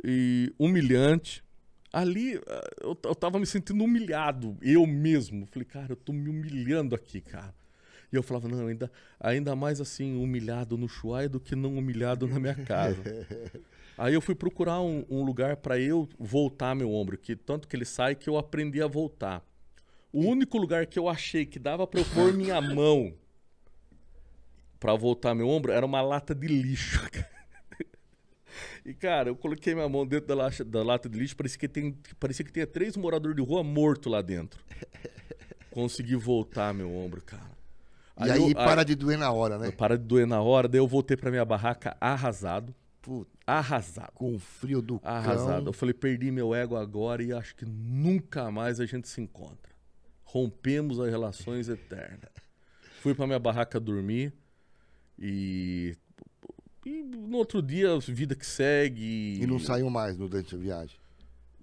e humilhante. Ali ah, eu, eu tava me sentindo humilhado, eu mesmo. Falei, cara, eu tô me humilhando aqui, cara. E eu falava, não, ainda, ainda mais assim, humilhado no Chuai do que não humilhado na minha casa. Aí eu fui procurar um, um lugar para eu voltar meu ombro, que tanto que ele sai que eu aprendi a voltar. O único lugar que eu achei que dava para eu pôr minha mão para voltar meu ombro era uma lata de lixo. E, cara, eu coloquei minha mão dentro da, lata- da lata de lixo, parecia que, tem, parecia que tinha três moradores de rua morto lá dentro. Consegui voltar meu ombro, cara. E aí eu- para de doer na hora, né? para de doer na hora, daí eu voltei pra minha barraca arrasado. Puta, Arrasado. com o frio do Arrasado. Eu cão. falei, perdi meu ego agora e acho que nunca mais a gente se encontra. Rompemos as relações eternas. Fui pra minha barraca dormir e. E no outro dia, vida que segue. E não saiu mais no durante a viagem.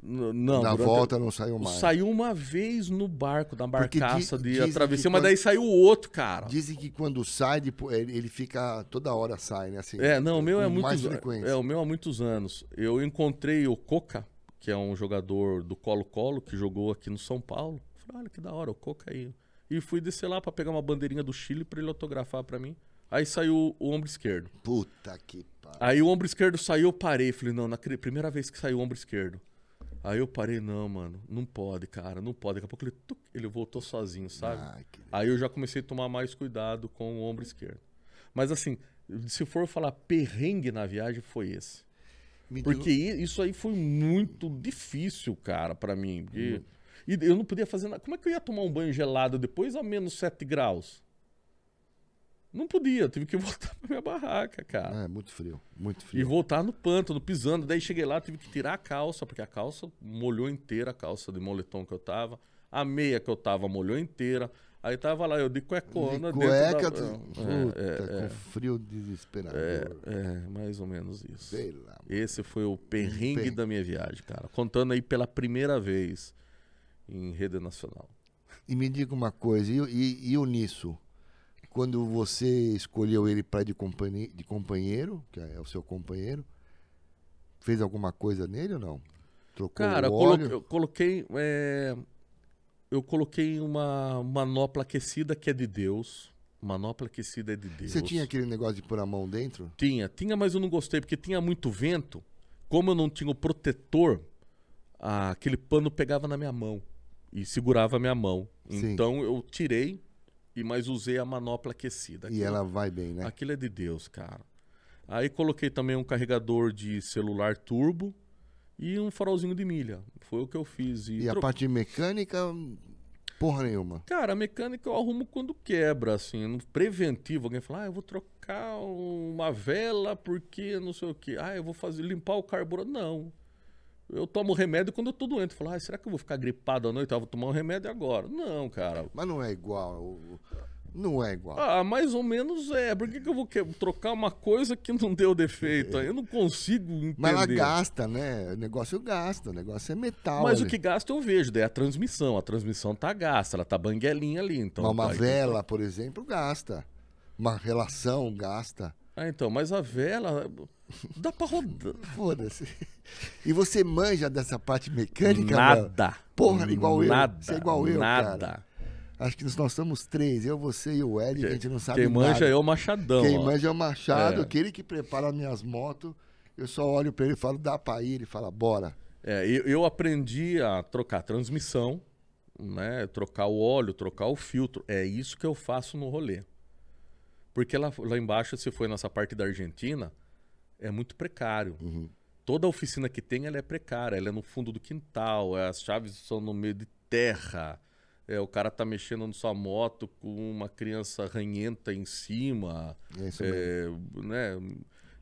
Não, na durante- volta não saiu mais. Saiu uma vez no barco, na barcaça di- de que mas quando- daí saiu outro, cara. Dizem que quando sai, ele fica toda hora sai, né? Assim, É, não, o meu é muitos frequência. É, o meu há muitos anos. Eu encontrei o Coca, que é um jogador do Colo-Colo, que jogou aqui no São Paulo. Falei, olha que da hora, o Coca aí. E fui descer lá pra pegar uma bandeirinha do Chile pra ele autografar pra mim. Aí saiu o ombro esquerdo. Puta que pariu. Aí o ombro esquerdo saiu, eu parei. Falei, não, na primeira vez que saiu o ombro esquerdo. Aí eu parei, não, mano, não pode, cara, não pode. Daqui a pouco ele, tuc, ele voltou sozinho, sabe? Que- Aí eu já comecei a tomar mais cuidado com o ombro esquerdo. Mas assim, se for falar perrengue na viagem, foi esse. Me Porque i- isso aí foi muito difícil, cara, pra mim. Uhum. porque- E eu não podia fazer nada. Como é que eu ia tomar um banho gelado depois a menos 7 graus? Não podia, eu tive que voltar pra minha barraca, cara. É, muito frio, muito E frio. voltar no pântano, pisando. Daí cheguei lá, tive que tirar a calça, porque a calça molhou inteira, a calça de moletom que eu tava. A meia que eu tava molhou inteira. Aí tava lá, eu de cuecona De dentro cueca, da... É, puta, é, com frio desesperador. é, é, mais ou menos isso. Sei lá. Esse foi o perrengue Per- da minha viagem, cara. Contando aí pela primeira vez em rede nacional. E me diga uma coisa, e, e- e o Nisso? Quando você escolheu ele para de, de companheiro, que é o seu companheiro, fez alguma coisa nele ou não? Trocou Cara, o óleo? eu coloquei. é, Eu coloquei uma manopla aquecida que é de Deus. Manopla aquecida é de Deus. Você tinha aquele negócio de pôr a mão dentro? Tinha, tinha, mas eu não gostei, porque tinha muito vento. Como eu não tinha o protetor, aquele pano pegava na minha mão e segurava a minha mão. Sim. Então eu tirei e mais usei a manopla aquecida. E Aquilo- ela vai bem, né? Aquilo é de Deus, cara. Aí coloquei também um carregador de celular turbo e um farolzinho de milha. Foi o que eu fiz. E, E a tro- parte mecânica, porra nenhuma. Cara, a mecânica eu arrumo quando quebra, assim, no preventivo. Alguém fala, ah, eu vou trocar uma vela porque não sei o quê. Ah, eu vou fazer limpar o carburador. Não. Eu tomo remédio quando eu tô doente. Falo, ah, será que eu vou ficar gripado à noite? Ah, vou tomar um remédio agora. Não, cara. Mas não é igual. Não é igual. Ah, mais ou menos é. Por que, que eu vou trocar uma coisa que não deu defeito? Eu não consigo entender. Mas ela gasta, né? O negócio gasta, o negócio é metal. Mas o ali. que gasta eu vejo, daí é a transmissão. A transmissão tá gasta, ela tá banguelinha ali. Então Mas uma tá- vela, por exemplo, gasta. Uma relação gasta. Ah, então, mas a vela dá pra rodar. Foda-se. E você manja dessa parte mecânica, mano? Nada. Porra, igual eu. Nada. Você é igual eu, Nada. cara. Acho que nós somos três, eu, você e o Hélio, a gente não sabe Quem nada. manja é o Machadão. Quem ó. manja é o Machado, É. aquele que prepara minhas motos. Eu só olho pra ele e falo, dá pra ir. Ele fala, bora. É, eu, eu aprendi a trocar transmissão, né? Trocar o óleo, trocar o filtro. É isso que eu faço no rolê. Porque lá, lá embaixo, se foi nessa parte da Argentina, é muito precário. Uhum. Toda oficina que tem, ela é precária. Ela é no fundo do quintal, é, as chaves são no meio de terra. É, o cara tá mexendo na sua moto com uma criança ranhenta em cima. É isso mesmo. É, né?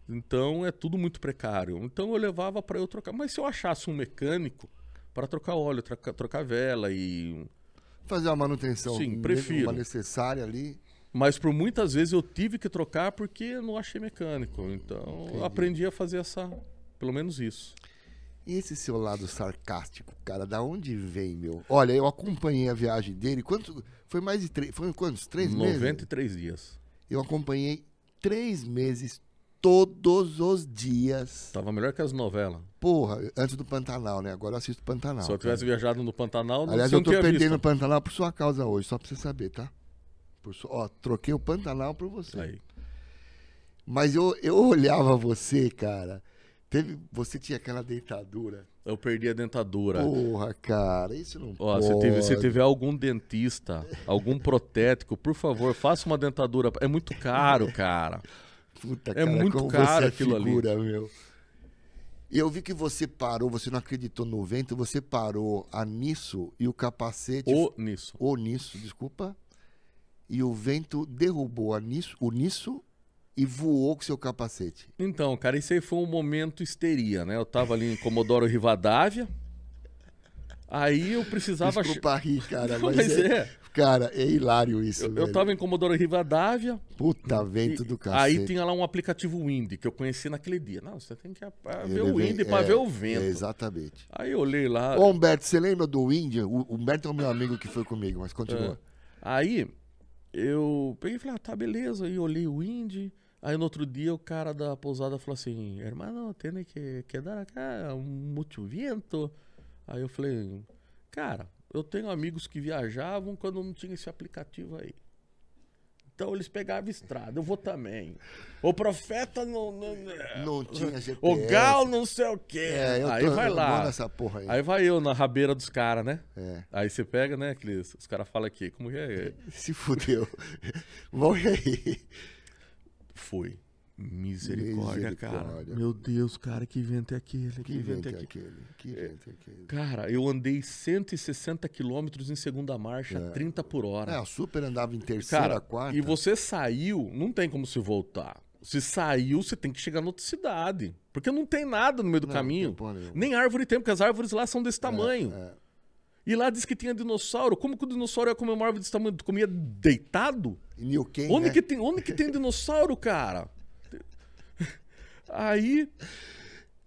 Então é tudo muito precário. Então eu levava para eu trocar. Mas se eu achasse um mecânico para trocar óleo, trocar, trocar vela e. Fazer uma manutenção Sim, prefiro. uma necessária ali. Mas por muitas vezes eu tive que trocar porque eu não achei mecânico. Então Entendi. eu aprendi a fazer essa. Pelo menos isso. E esse seu lado sarcástico, cara, da onde vem, meu? Olha, eu acompanhei a viagem dele. Quanto, foi mais de três. Foi quantos? Três meses? 93 dias. Eu acompanhei três meses, todos os dias. Tava melhor que as novelas. Porra, antes do Pantanal, né? Agora eu assisto Pantanal. Se eu tivesse viajado no Pantanal, não Aliás, eu tô perdendo o. Pantanal por sua causa hoje, só pra você saber, tá? Por Ó, troquei o Pantanal por você. Aí. Mas eu, eu olhava você, cara. Teve, você tinha aquela deitadura. Eu perdi a dentadura. Porra, cara, isso não Ó, pode. se tiver, se tiver algum dentista, algum protético, por favor, faça uma dentadura. É muito caro, cara. Puta, É cara, muito caro é aquilo ali. figura, meu. Eu vi que você parou, você não acreditou no vento, você parou a nisso e o capacete. Ou nisso. Ou nisso, desculpa. E o vento derrubou o nisso e voou com seu capacete. Então, cara, isso aí foi um momento histeria, né? Eu tava ali em Comodoro Rivadavia. Aí eu precisava. Desculpa rir, cara, Não, mas, mas é, é. Cara, é hilário isso. Eu, eu tava em Comodoro Rivadavia. Puta vento e- do cacete. Aí tinha lá um aplicativo Windy que eu conheci naquele dia. Não, você tem que ver Ele o vem- Windy pra é, ver o vento. é, exatamente. Aí eu olhei lá. Ô, Humberto, você lembra do Windy? O o Humberto é o meu amigo que foi comigo, mas continua. Aí eu peguei e falei, ah, tá, beleza. Eu olhei o Indy. Aí no outro dia o cara da pousada falou assim, hermano, tem que, que dar acá um muito vento. Aí eu falei, cara, eu tenho amigos que viajavam quando não tinha esse aplicativo aí. Então eles pegavam estrada, eu vou também. O profeta não. Não, Não tinha GPS. O gal não sei o quê. É, eu aí tô- vai eu lá. nessa porra aí. Aí vai eu na rabeira dos caras, né? É. Aí você pega, né, aqueles, os caras falam aqui, como que é? Se fudeu. Morre aí. Foi. Misericórdia, cara. Misericórdia. Meu Deus, cara, que vento é aquele? Que, Que vento vento é é aquele? Que vento é aquele? Cara, eu andei 160 quilômetros em segunda marcha, 30 por hora. É, o Super andava em terceira, Cara, quarta. e você saiu, não tem como se voltar. Se saiu, você tem que chegar na outra cidade. Porque não tem nada no meio do Não, caminho. Nem árvore tem, porque as árvores lá são desse tamanho. é. E lá diz que tinha dinossauro. Como que o dinossauro ia comer uma árvore desse tamanho? Tu comia deitado? New Onde, né? que tem, onde que tem dinossauro, cara? Aí,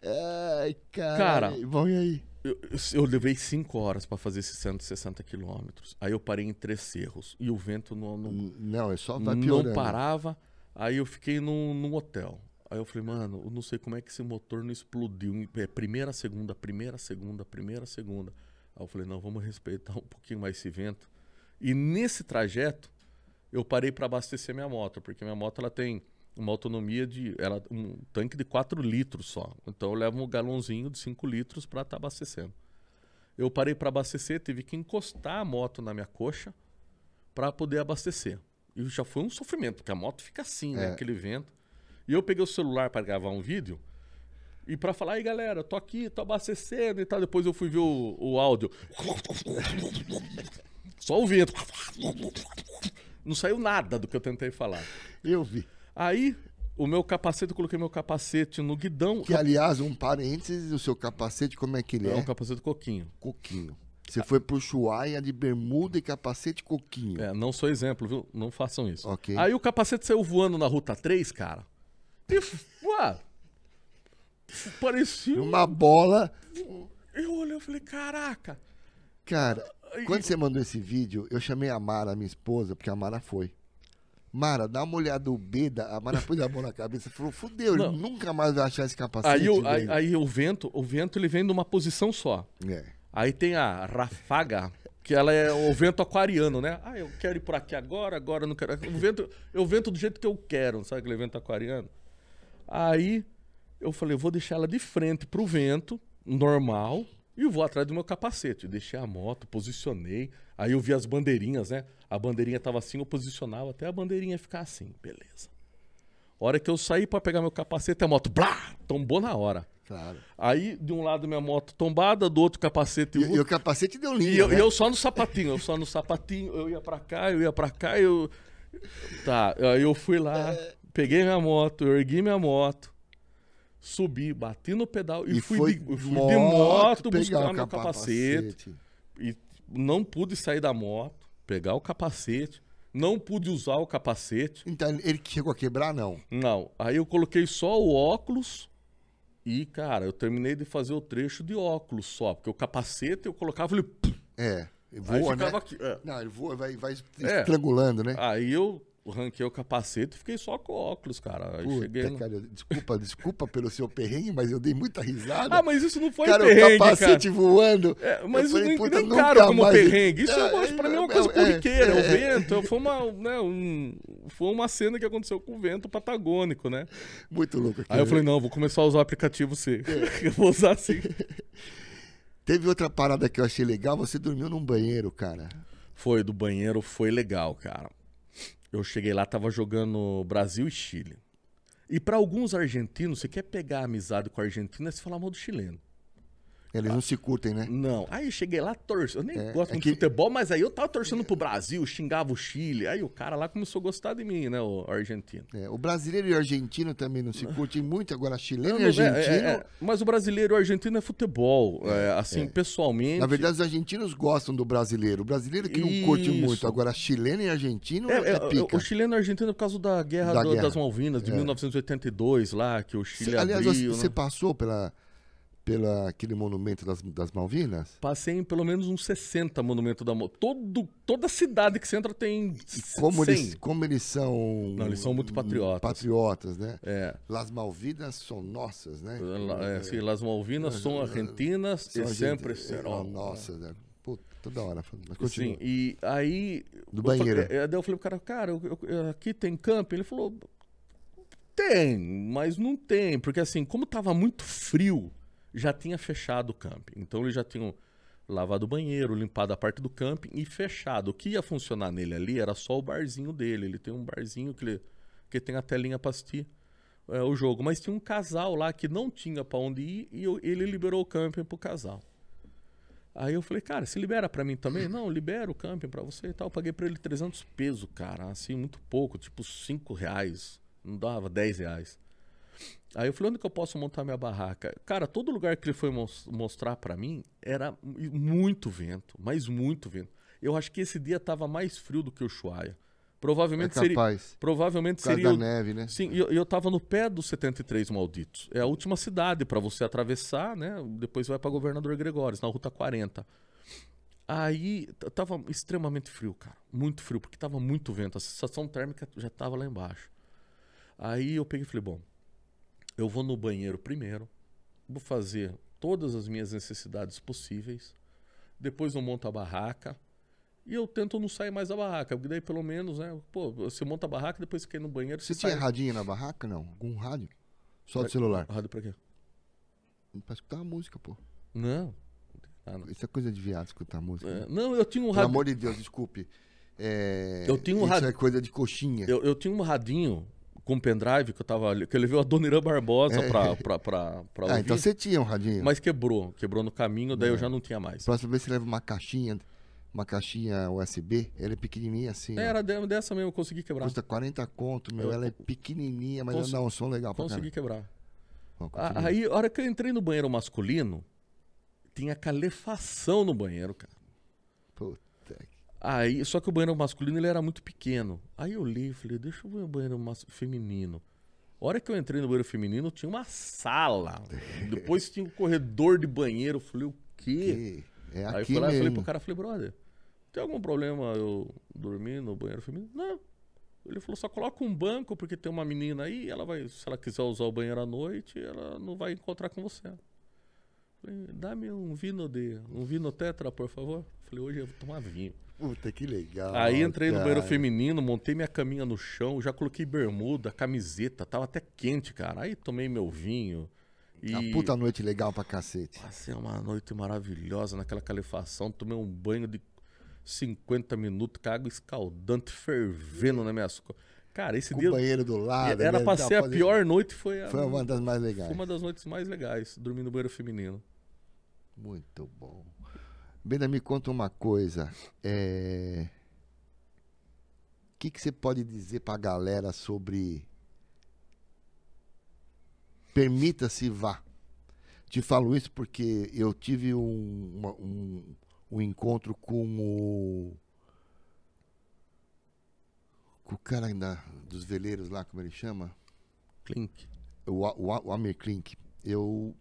Ai, cara. Cara. Bom, e aí? eu, eu levei 5 horas pra fazer esses 160 quilômetros. Aí eu parei em três cerros. E o vento não, não, Não, é só vai não parava. Aí eu fiquei num, num hotel. Aí eu falei, mano, eu não sei como é que esse motor não explodiu. em- é, primeira, segunda, primeira, segunda, primeira, segunda. Aí eu falei, não, vamos respeitar um pouquinho mais esse vento. E nesse trajeto, eu parei para abastecer minha moto, porque minha moto ela tem uma autonomia de ela um tanque de 4 litros só. Então eu levo um galãozinho de 5 litros para estar abastecendo. Eu parei para abastecer, tive que encostar a moto na minha coxa para poder abastecer. E já foi um sofrimento, porque a moto fica assim, né? É. Aquele vento. E eu peguei o celular para gravar um vídeo e para falar, aí galera, tô aqui, tô abastecendo e tal. Depois eu fui ver o, o áudio. Só o vento. Não saiu nada do que eu tentei falar. Eu vi. Aí, o meu capacete, eu coloquei meu capacete no guidão. Que, aliás, um parênteses, o seu capacete, como é que ele É é? um capacete coquinho. Coquinho. Você foi pro Chuaia de bermuda e capacete coquinho. É, não sou exemplo, viu? Não façam isso. Ok. Aí o capacete saiu voando na Ruta 3, cara. E, ué, parecia... um- Uma bola. Eu olhei e falei, caraca. Cara, quando você mandou esse vídeo, eu chamei a Mara, minha esposa, porque a Mara foi. Mara, dá uma olhada no Beda. A Mara pôs a mão na cabeça e falou: fudeu, ele nunca mais vai achar esse capacete. Aí, o, aí, dele." aí o vento, o vento ele vem de uma posição só. É. Aí tem a rafaga, que ela é o vento aquariano, né? Ah, eu quero ir por aqui agora, agora eu não quero. O vento, eu vento do jeito que eu quero, sabe aquele vento aquariano? Aí eu falei, eu vou deixar ela de frente pro vento, normal, e vou atrás do meu capacete. Deixei a moto, posicionei. Aí eu vi as bandeirinhas, né? A bandeirinha tava assim, eu posicionava até a bandeirinha ficar assim, beleza. Hora que eu saí pra pegar meu capacete, a moto, blá, tombou na hora. Claro. Aí, de um lado, minha moto tombada, do outro, capacete E, e o capacete deu linha. e eu, né? eu só no sapatinho, eu só no sapatinho, eu ia pra cá, eu ia pra cá, eu. Tá, aí eu fui lá, peguei minha moto, eu ergui minha moto, subi, bati no pedal e, E fui, foi de, fui de moto buscar meu capacete. E não pude sair da moto, pegar o capacete, não pude usar o capacete. Então, ele chegou a quebrar, não. Não, aí eu coloquei só o óculos e, cara, eu terminei de fazer o trecho de óculos só, porque o capacete eu colocava ele. É. ele Aí Voa, ficava né? aqui. é. Não, ele voa, vai, vai É. estrangulando, né? Aí eu ranquei o capacete e fiquei só com óculos, cara. Aí Puta, cheguei. no- cara, eu- desculpa, desculpa pelo seu perrengue, mas eu dei muita risada. Ah, mas isso não foi cara, perrengue, o capacete cara. voando. É, mas Eu falei, nem, caro como mais- perrengue. Isso É, é, pra mim é uma é, coisa corriqueira. é. O vento foi uma, né, um, foi uma cena que aconteceu com o vento patagônico, né? Muito louco aqui. Aí eu falei, não, vou começar a usar o aplicativo C. eu vou usar assim. Teve outra parada que eu achei legal, você dormiu num banheiro, cara. Foi, do banheiro foi legal, cara. Eu cheguei lá, tava jogando Brasil e Chile. E pra alguns argentinos, você quer pegar amizade com a Argentina, você fala mal do chileno. Eles não se curtem, né? Não. Aí eu cheguei lá, torço. Eu nem É, gosto é muito que- de futebol, mas aí eu tava torcendo pro Brasil, xingava o Chile. Aí o cara lá começou a gostar de mim, né, o argentino. É, o brasileiro e o argentino também não se curtem muito, agora chileno Não, e não, é- argentino. é- é, mas o brasileiro e o argentino é futebol. é, assim, pessoalmente. Na verdade, os argentinos gostam do brasileiro. O brasileiro que não curte Isso. muito. Agora, chileno e argentino É, é, é, pica. o chileno e o argentino é por causa da guerra, Da do- guerra. das Malvinas, de É. 1982, lá, que o Chile Cê- aliás, abriu. você né? passou pela, pela aquele monumento das, das Malvinas? Passei em pelo menos uns 60 monumentos da. Todo, toda cidade que você entra tem Como 100. eles, como eles são. Não, eles são muito patriotas. Patriotas, né? É. Las Malvinas são nossas, né? La- é, assim, Las Malvinas são argentinas São e sempre é, serão. Nossa, né? Puta, toda hora. Mas continua. Sim, e aí Do banheiro. Eu falei, é, daí eu falei pro cara, cara, eu- eu- aqui tem camping? Ele falou, tem, mas não tem. Porque assim, como tava muito frio, já tinha fechado o camping. Então eles já tinham lavado o banheiro, limpado a parte do camping e fechado. O que ia funcionar nele ali era só o barzinho dele. Ele tem um barzinho que, ele, que tem a telinha pra assistir é, o jogo. Mas tinha um casal lá que não tinha pra onde ir e eu- ele liberou o camping pro casal. Aí eu falei, cara, se libera pra mim também? Não, libera o camping pra você e tal. Eu paguei pra ele 300 pesos, cara. Assim, muito pouco, tipo 5 reais. Não dava 10 reais. Aí eu falei, onde que eu posso montar minha barraca? Cara, todo lugar que ele foi mos- mostrar pra mim era mu- muito vento, mas muito vento. Eu acho que esse dia tava mais frio do que o Ushuaia. É Provavelmente seria, capaz. provavelmente seria da neve, né? Sim, e eu, eu tava no pé dos 73 Malditos. É a última cidade pra você atravessar, né? Depois vai pra Governador Gregórios, na Ruta 40. Aí tava extremamente frio, cara. Muito frio, porque tava muito vento. A sensação térmica já tava lá embaixo. Aí eu peguei e falei, bom, eu vou no banheiro primeiro, vou fazer todas as minhas necessidades possíveis, depois eu monto a barraca, e eu tento não sair mais da barraca, porque daí pelo menos, né? Pô, você monta a barraca, depois você quer ir no banheiro, Você você tinha sai. radinho na barraca? Não. Algum rádio? Só do Pra- celular. Rádio pra quê? Pra escutar a música, pô. Não. não tem nada. Isso é coisa de viado, escutar música. É, né? não, eu tinha um Pelo rádio. amor de Deus, desculpe. É, Eu tinha um Isso rádio- é coisa de coxinha. Eu, eu tinha um radinho com pendrive que eu tava ali, que eu levei a Dona Irã Barbosa É. pra, pra, pra, pra Ah, ouvir, então você tinha um radinho. mas quebrou. Quebrou no caminho, daí eu É. já não tinha mais. Próxima vez você leva uma caixinha, uma caixinha USB, ela é pequenininha assim. É, Era de- dessa mesmo, eu consegui quebrar. Custa 40 conto, meu. Eu ela é pequenininha, mas cons- dá um som legal pra Consegui quebrar. caramba. Ah, continua. Aí, a hora que eu entrei no banheiro masculino, tinha calefação no banheiro, cara. Puta Aí, só que o banheiro masculino ele era muito pequeno. Aí eu li e falei, deixa eu ver o banheiro feminino. A hora que eu entrei no banheiro feminino, tinha uma sala. Depois tinha um corredor de banheiro. Eu falei, o quê? que- É Aí eu aqui fui lá falei mesmo. pro cara, falei, brother, tem algum problema eu dormir no banheiro feminino? Não. Ele falou, só coloca um banco, porque tem uma menina aí, ela vai, se ela quiser usar o banheiro à noite, ela não vai encontrar com você. Falei, dá-me um vino de. um vino tetra, por favor. Falei, hoje eu vou tomar vinho. Puta que legal. Aí entrei no banheiro cara. feminino, montei minha caminha no chão, já coloquei bermuda, camiseta, tava até quente, cara. Aí tomei meu vinho. E Uma puta noite legal pra cacete. passei uma noite maravilhosa naquela calefação, tomei um banho de 50 minutos com água escaldante fervendo na minha costas. Cara, esse Com dia o banheiro do lado. era né? pra Tava ser a fazendo- pior noite, foi, a, Foi uma das mais foi legais. uma das noites mais legais, dormir no banheiro feminino. Muito bom. Benda, me conta uma coisa. É... O que, que você pode dizer pra galera sobre. Permita-se vá. Te falo isso porque eu tive um, uma- um, um encontro com o. Com o cara ainda dos veleiros lá, como ele chama? Clink. o, o, o Amir Klink, eu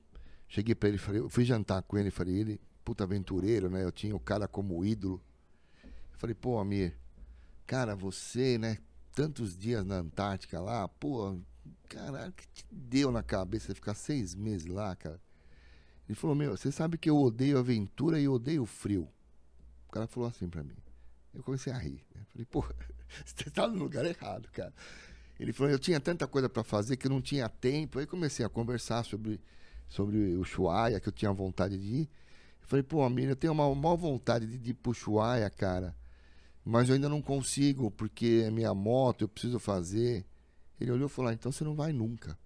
cheguei pra ele, falei, eu fui jantar com ele, falei, ele, puta aventureiro, né? Eu tinha o cara como ídolo. Eu falei, pô, Amir, cara, você, né? Tantos dias na Antártica lá, pô, caralho, que te deu na cabeça ficar seis meses lá, cara? Ele falou, meu, você sabe que eu odeio aventura e odeio frio. O cara falou assim pra mim. Eu comecei a rir. Né? Falei, pô, você tá no lugar errado, cara. Ele falou, eu tinha tanta coisa para fazer que eu não tinha tempo. Aí comecei a conversar sobre, sobre o Chuaia, que eu tinha vontade de ir. Falei, pô, Amir, eu tenho uma maior vontade de, de Chuaia, cara. Mas eu ainda não consigo, porque é minha moto, eu preciso fazer. Ele olhou e falou, ah, então você não vai nunca.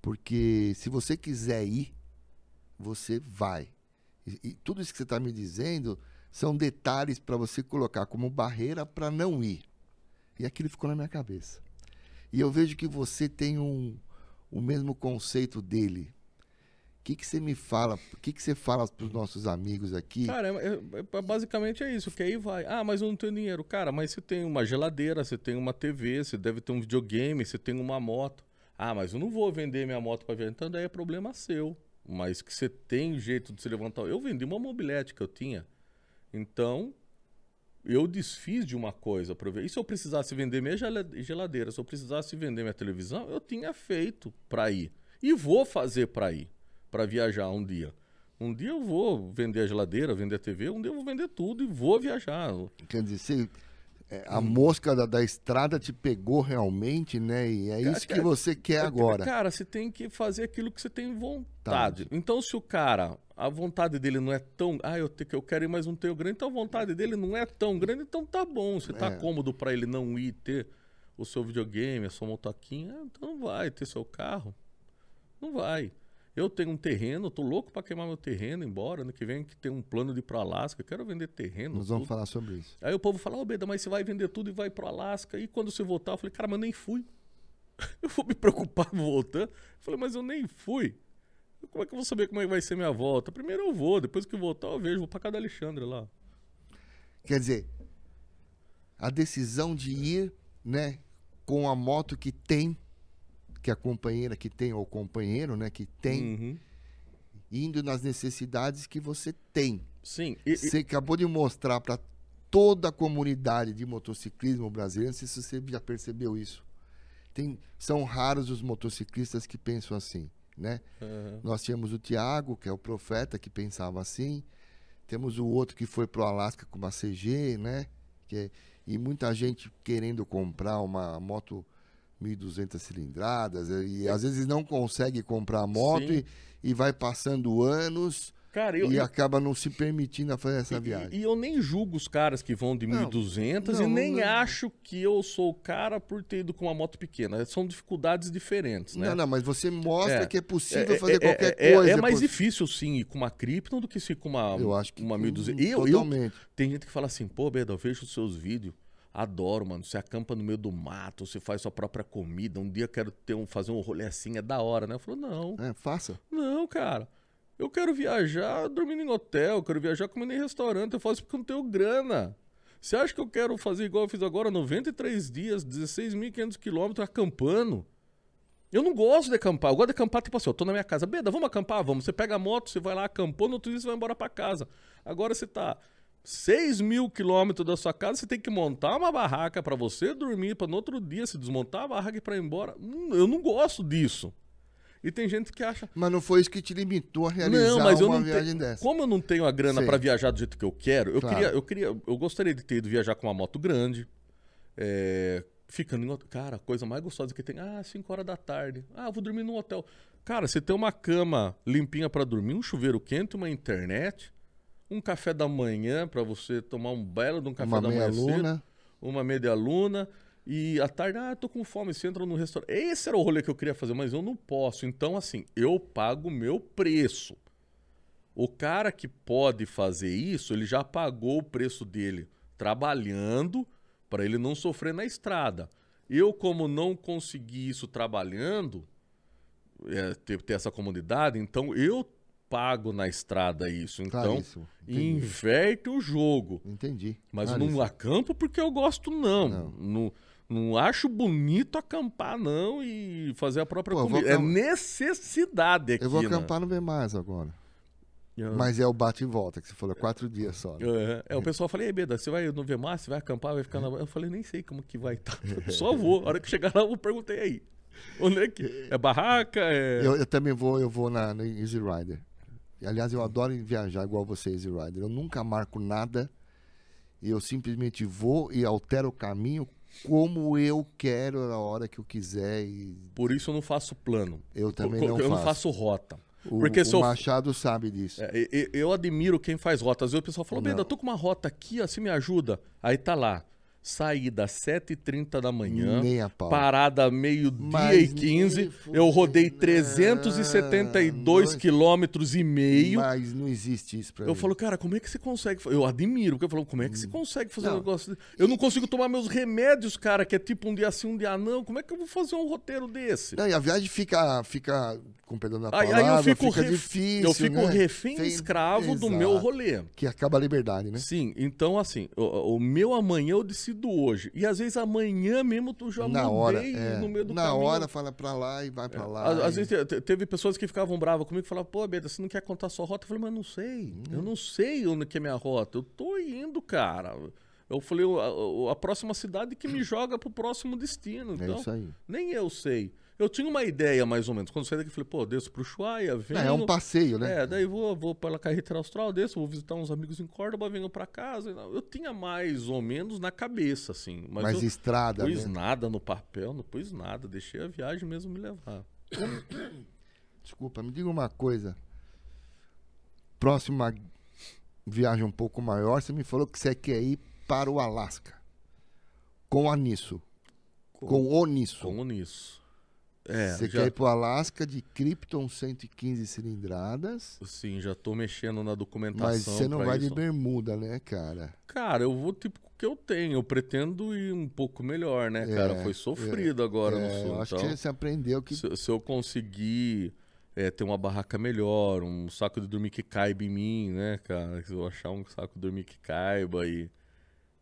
Porque se você quiser ir, você vai. E, e tudo isso que você está me dizendo são detalhes para você colocar como barreira para não ir. E aquilo ficou na minha cabeça. E eu vejo que você tem um, o mesmo conceito dele. Que, que você me fala? O que, que você fala para os nossos amigos aqui? Cara, é- é- é- basicamente é isso, que aí vai. Ah, mas eu não tenho dinheiro. Cara, mas você tem uma geladeira, você tem uma TV, você deve ter um videogame, você tem uma moto. Ah, mas eu não vou vender minha moto para ver. Então daí é problema seu. Mas que você tem jeito de se levantar. Eu vendi uma mobilete que eu tinha. Então, eu desfiz de uma coisa para ver. E se eu precisasse vender minha gela- geladeira, se eu precisasse vender minha televisão, eu tinha feito para ir. E vou fazer para ir, para viajar um dia. Um dia eu vou vender a geladeira, vender a TV, um dia eu vou vender tudo e vou viajar. Quer dizer, você, é, a mosca da, da estrada te pegou realmente, né? E é isso que você quer agora. Cara, você tem que fazer aquilo que você tem vontade. Então, se o cara, a vontade dele não é tão. Ah, eu, te, eu quero ir, mas não tenho grande, então a vontade dele não é tão grande, então tá bom. Você tá É. cômodo pra ele não ir ter o seu videogame, a sua motoquinha, então não vai ter seu carro. Não vai. Eu tenho um terreno, tô louco pra queimar meu terreno, embora ano que vem que tem um plano de ir pro Alasca, quero vender terreno. Nós vamos tudo. falar sobre isso. Aí o povo fala, ô Beda, mas você vai vender tudo e vai pro Alasca. E quando você voltar, eu falei, cara, mas eu nem fui. Eu vou me preocupar voltando. Eu falei, mas eu nem fui. Como é que eu vou saber como é que vai ser minha volta? Primeiro eu vou, depois que eu voltar eu vejo, vou pra casa da Alexandre lá. Quer dizer, a decisão de ir, né, com a moto que tem, que a companheira que tem, ou o companheiro, né, que tem, Uhum. indo nas necessidades que você tem. Sim. E, e- Você acabou de mostrar para toda a comunidade de motociclismo brasileiro, não sei se você já percebeu isso. Tem, são raros os motociclistas que pensam assim, né? Aham. Nós tínhamos o Tiago, que é o profeta, que pensava assim. Temos o outro que foi pro Alasca com uma CG, né? Que é- e muita gente querendo comprar uma moto 1.200 cilindradas. E às vezes não consegue comprar a moto e, e vai passando anos Cara, eu, e eu- acaba não se permitindo a fazer essa e- viagem. E, eu nem julgo os caras que vão de Não, 1.200 não, e nem não- acho que eu sou o cara por ter ido com uma moto pequena. São dificuldades diferentes, né? Não, não, mas você mostra É. que é possível É, fazer é, qualquer é, é- coisa. É mais difícil, sim, ir com uma Krypton do que se ir com uma, Eu acho que uma com- 1200. Eu, eu, tem gente que fala assim, pô, Beda, eu vejo os seus vídeos, adoro, mano. Você acampa no meio do mato, você faz sua própria comida. Um dia eu quero ter um, fazer um rolê assim, é da hora, né? Eu falo, não, É, faça. não, cara. Eu quero viajar dormindo em hotel, eu quero viajar comendo em restaurante. Eu faço porque eu não tenho grana. Você acha que eu quero fazer igual eu fiz agora, 93 dias, 16.500 quilômetros acampando? Eu não gosto de acampar. Eu gosto de acampar, tipo assim, eu tô na minha casa. Beda, vamos acampar? Vamos. Você pega a moto, você vai lá, acampou, no outro dia você vai embora pra casa. Agora você tá 6 mil quilômetros da sua casa, você tem que montar uma barraca pra você dormir, pra no outro dia se desmontar a barraca e pra ir embora. Hum, Eu não gosto disso. E tem gente que acha, Mas não foi isso que te limitou a realizar não, mas eu uma não viagem tenho. dessa. Como eu não tenho a grana pra viajar do jeito que eu quero, eu Claro. queria, eu queria, eu gostaria de ter ido viajar com uma moto grande, é, ficando em hotel. Cara, a coisa mais gostosa que tem, ah, 5 horas da tarde, ah, eu vou dormir num hotel. Cara, você tem uma cama limpinha pra dormir, um chuveiro quente, uma internet, um café da manhã pra você tomar um belo de um café Uma da manhã cedo luna. uma meia luna e à tarde, ah, tô com fome, você entra no restaurante. Esse era o rolê que eu queria fazer, mas eu não posso. Então, assim, eu pago o meu preço. O cara que pode fazer isso, ele já pagou o preço dele trabalhando para ele não sofrer na estrada. Eu, como não consegui isso trabalhando, é, ter, ter essa comodidade, então eu pago na estrada isso. Então, inverte o jogo. Entendi. Mas Claríssimo. não acampo porque eu gosto, não. Não. Não, não acho bonito acampar, não, e fazer a própria Pô, comida. É acam- necessidade aqui, Eu vou né? acampar no B mais agora. Eu- Mas é o bate e volta, que você falou, é quatro dias só. né? É, é, o pessoal falou, ei, Beda, você vai no Vemar, você vai acampar, vai ficar na... Eu falei, nem sei como que vai estar. Só vou. A hora que chegar lá, eu perguntei aí. Onde é que... É barraca? É... Eu, eu também vou, eu vou na, no Easy Rider. E, Aliás, eu adoro viajar igual você, Easy Rider. Eu nunca marco nada. Eu simplesmente vou e altero o caminho como eu quero, na hora que eu quiser. E Por isso eu não faço plano. eu também eu não eu faço. não faço rota. O, porque o se eu- Machado sabe disso. É, e- e- eu admiro quem faz rota. Às vezes o pessoal fala. Beda, eu tô com uma rota aqui, você me ajuda. Aí tá lá, saída às 7h30 da manhã, Nem a pau. parada meio-dia e 15. nem fudendo. Eu rodei 372 Não, quilômetros e meio. Mas não existe isso pra Eu mim. falo, cara, como é que você consegue? Eu admiro, porque eu falo, como é que você consegue fazer um Hum. Não. negócio desse? Eu não consigo tomar meus remédios, cara, que é tipo um dia sim, um dia não. Como é que eu vou fazer um roteiro desse? Não, e a viagem fica, fica com perdão da palavra, aí eu fico, fica ref- difícil, eu fico né? refém Tem- escravo do meu Exato. rolê. Que acaba a liberdade, né? Sim, então assim, o, o meu amanhã eu decido hoje. E às vezes amanhã mesmo tu já na mudei hora, é, no meio do na caminho. hora fala pra lá e vai pra lá. Às, às e- vezes te- te- teve pessoas que ficavam bravas comigo e falavam, pô, Beda, você não quer contar sua rota? Eu falei, mas não sei. Hum. Eu não sei onde que é minha rota. Eu tô indo, cara. Eu falei, a, a, próxima cidade que me joga pro próximo destino. Então, é isso aí. Nem eu sei. Eu tinha uma ideia, mais ou menos. Quando saí daqui, falei, pô, desço pro Chuaia, venho... É, é um passeio, né? É, daí vou, vou pela carretera austral, desço, vou visitar uns amigos em Córdoba, venho pra casa. Eu tinha mais ou menos na cabeça, assim. Mas Mais eu estrada, pus né? nada no papel, não pus nada. Deixei a viagem mesmo me levar. Desculpa, me diga uma coisa. Próxima viagem um pouco maior, você me falou que você quer ir para o Alasca. Com a Nisso. Com, o Nisso. Como nisso. É, você já, quer ir para o Alasca de Krypton 115 cilindradas. sim, já tô mexendo na documentação. Mas você não vai isso. de bermuda, né, cara? Cara, eu vou tipo o que eu tenho. Eu pretendo ir um pouco melhor, né, cara? É, Foi sofrido agora É, no sul. eu acho então, que você aprendeu que. se, se eu conseguir é, ter uma barraca melhor, um saco de dormir que caiba em mim, né, cara? Se eu achar um saco de dormir que caiba e.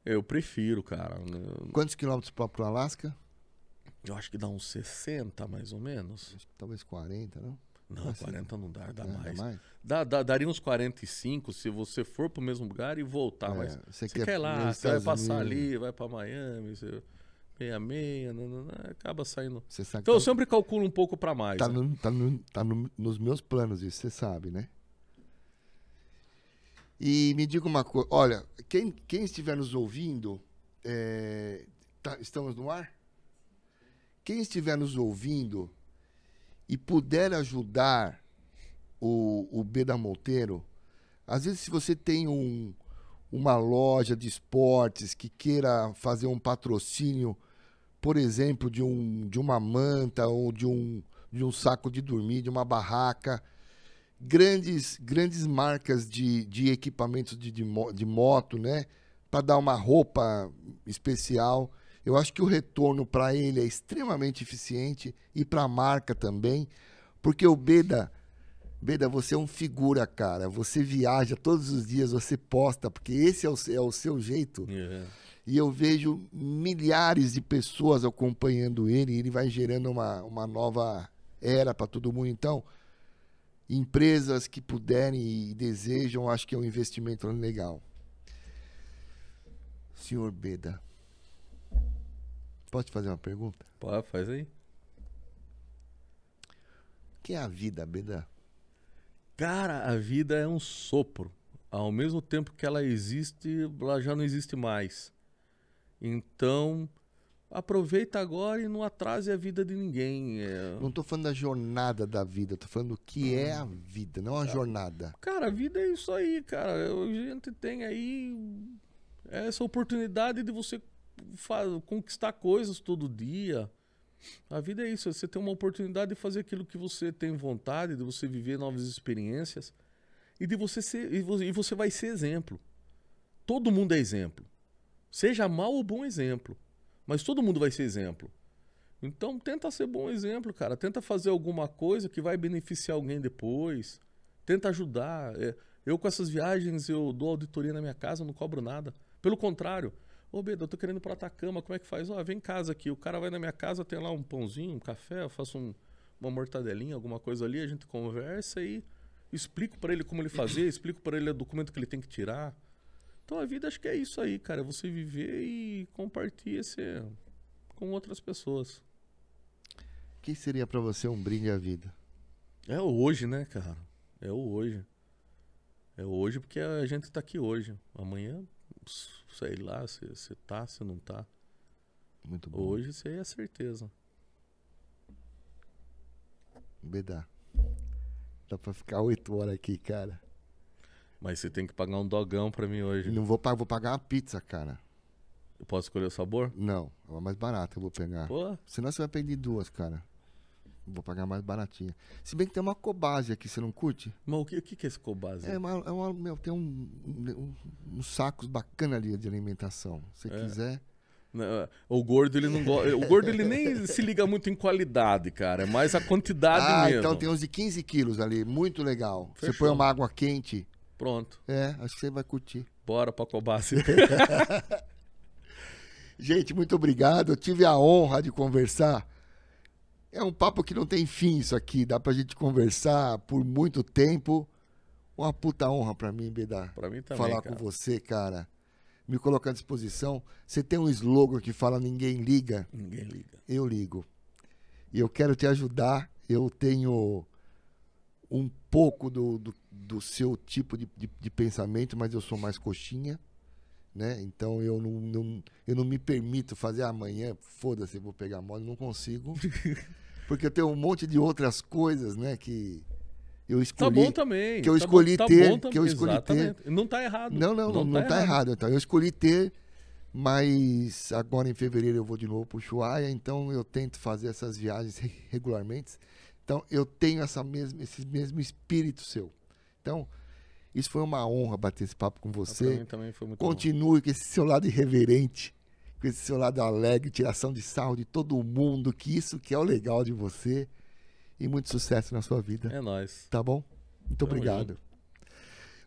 Eu prefiro, cara. Quantos quilômetros para o Alasca? Eu acho que dá uns 60, mais ou menos. Acho que Talvez 40, não? Não, Mas, 40 não dá, dá É, mais. Dá, dá- daria uns 45 se você for pro mesmo lugar e voltar, É, mas você quer quer, lá, você vai passar Unidos. ali, vai pra Miami, você meia meia, nananã, acaba saindo. Então eu que sempre calculo um pouco pra mais. tá, né? no- tá no- tá no- nos meus planos isso, você sabe, né? E me diga uma coisa, olha, quem, quem estiver nos ouvindo, é, tá- estamos no ar? Quem estiver nos ouvindo e puder ajudar o, o Beda Monteiro, às vezes se você tem um, uma loja de esportes que queira fazer um patrocínio, por exemplo, de, um, de uma manta ou de um, de um saco de dormir, de uma barraca, grandes grandes marcas de, de equipamentos de, de, de moto, né? Para dar uma roupa especial. Eu acho que o retorno para ele é extremamente eficiente e para a marca também, porque o Beda, Beda, você é um figura, cara. Você viaja todos os dias, você posta, porque esse é o, é o seu jeito. É. E eu vejo milhares de pessoas acompanhando ele, e ele vai gerando uma, uma nova era para todo mundo. Então, empresas que puderem e desejam, acho que é um investimento legal. Senhor Beda, posso te fazer uma pergunta? Pô, faz aí. O que é a vida, Beda? Cara, a vida é um sopro. Ao mesmo tempo que ela existe, ela já não existe mais. Então, aproveita agora e não atrase a vida de ninguém. É, Não estou falando da jornada da vida, estou falando do que é a vida, não a jornada. Cara, a vida é isso aí, cara. A gente tem aí essa oportunidade de você conquistar coisas todo dia. A vida é isso, você tem uma oportunidade de fazer aquilo que você tem vontade, de você viver novas experiências e de você ser e vo- você vai ser exemplo. Todo mundo é exemplo. Seja mal ou bom exemplo, mas todo mundo vai ser exemplo. Então tenta ser bom exemplo, cara. Tenta fazer alguma coisa que vai beneficiar alguém depois. Tenta ajudar. É, eu com essas viagens eu dou auditoria na minha casa, não cobro nada. Pelo contrário, ô Beda, eu tô querendo ir pra Atacama, como é que faz? Ó, vem em casa aqui. O cara vai na minha casa, tem lá um pãozinho, um café, eu faço um- uma mortadelinha, alguma coisa ali, a gente conversa e explico pra ele como ele fazer, explico pra ele o documento que ele tem que tirar. Então a vida acho que é isso aí, cara. É você viver e compartilhar esse com outras pessoas. O que seria para você um brinde à vida? É o hoje, né, cara? É o hoje. É o hoje porque a gente tá aqui hoje. Amanhã, sei lá, se você tá, se não tá. Muito bom. Hoje isso aí é certeza. Beda. Dá pra ficar oito horas aqui, cara. Mas você tem que pagar um dogão pra mim hoje. Não vou, pa- vou pagar uma pizza, cara. Eu posso escolher o sabor? Não, é a mais barata eu vou pegar. Pô, Senão você vai pedir duas, cara. Vou pagar mais baratinha. Se bem que tem uma cobase aqui, você não curte? mas o que, o que é esse cobase? É, uma, é uma- meu, tem um, um- uns sacos bacana ali de alimentação. Se É. quiser. Não, O gordo ele não gosta. O gordo ele nem se liga muito em qualidade, cara. É mais a quantidade ah, mesmo. então tem uns de 15 quilos ali, muito legal. Você Fechou. põe uma água quente. Pronto. É, acho que você vai curtir. Bora pra cobase. Gente, muito obrigado. Eu tive a honra de conversar. É um papo que não tem fim isso aqui. Dá pra gente conversar por muito tempo. Uma puta honra pra mim, Beda. pra mim também, falar cara. com você, cara. me colocar à disposição. Você tem um slogan que fala ninguém liga, Ninguém liga. eu ligo. E eu quero te ajudar. Eu tenho um pouco do, do, do seu tipo de, de, de pensamento, mas eu sou mais coxinha. Né? Então eu não, não- eu não me permito fazer amanhã, foda-se, vou pegar mole, não consigo. Porque eu tenho um monte de outras coisas, né, que eu Tá escolhi. bom também. que eu tá escolhi bom, tá ter, bom também, que eu escolhi ter. Não tá errado. Não, não, não, não tá errado. Então, eu escolhi ter, mas agora em fevereiro eu vou de novo pro Ushuaia, então eu tento fazer essas viagens re- regularmente. Então, eu tenho essa mesma, esse mesmo espírito seu. Então, isso foi uma honra bater esse papo com Pra você. mim também foi muito bom. Continue com esse seu lado irreverente, com esse seu lado alegre, tiração de sarro de todo mundo, que isso que é o legal de você. E muito sucesso na sua vida. É nóis. Tá bom? Muito Tamo obrigado.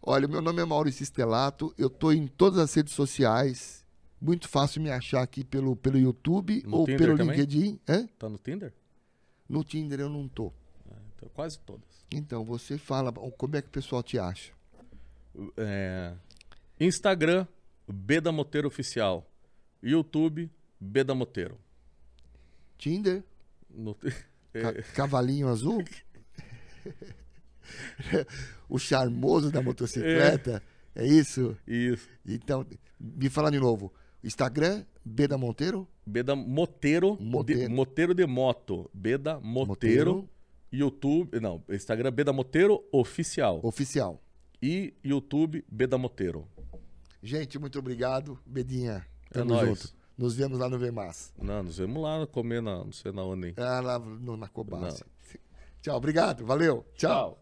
Olha, meu nome é Maurício Estelato, eu tô em todas as redes sociais. Muito fácil me achar aqui pelo, pelo YouTube No ou Tinder pelo também? LinkedIn. Hã? Tá no Tinder? No Tinder eu não tô. É, então, quase todas. Então, você fala como é que o pessoal te acha. É, Instagram, Beda Moteiro Oficial. YouTube, Beda Moteiro. Tinder, No- ca- é, cavalinho azul. o charmoso da motocicleta. É. isso? isso. Então, me fala de novo. Instagram, Beda Monteiro. Beda Moteiro, Moteiro. De, Moteiro de Moto. Beda Moteiro. YouTube, não, Instagram Beda Moteiro Oficial. Oficial. E YouTube Beda Moteiro. Gente, muito obrigado. Bedinha, É tamo nóis. junto. Nos vemos lá no Vermas. Não, nos vemos lá comer na, não sei na onde. hein. Ah, lá no, na Cobase. Tchau, obrigado. Valeu. Tchau. Tchau.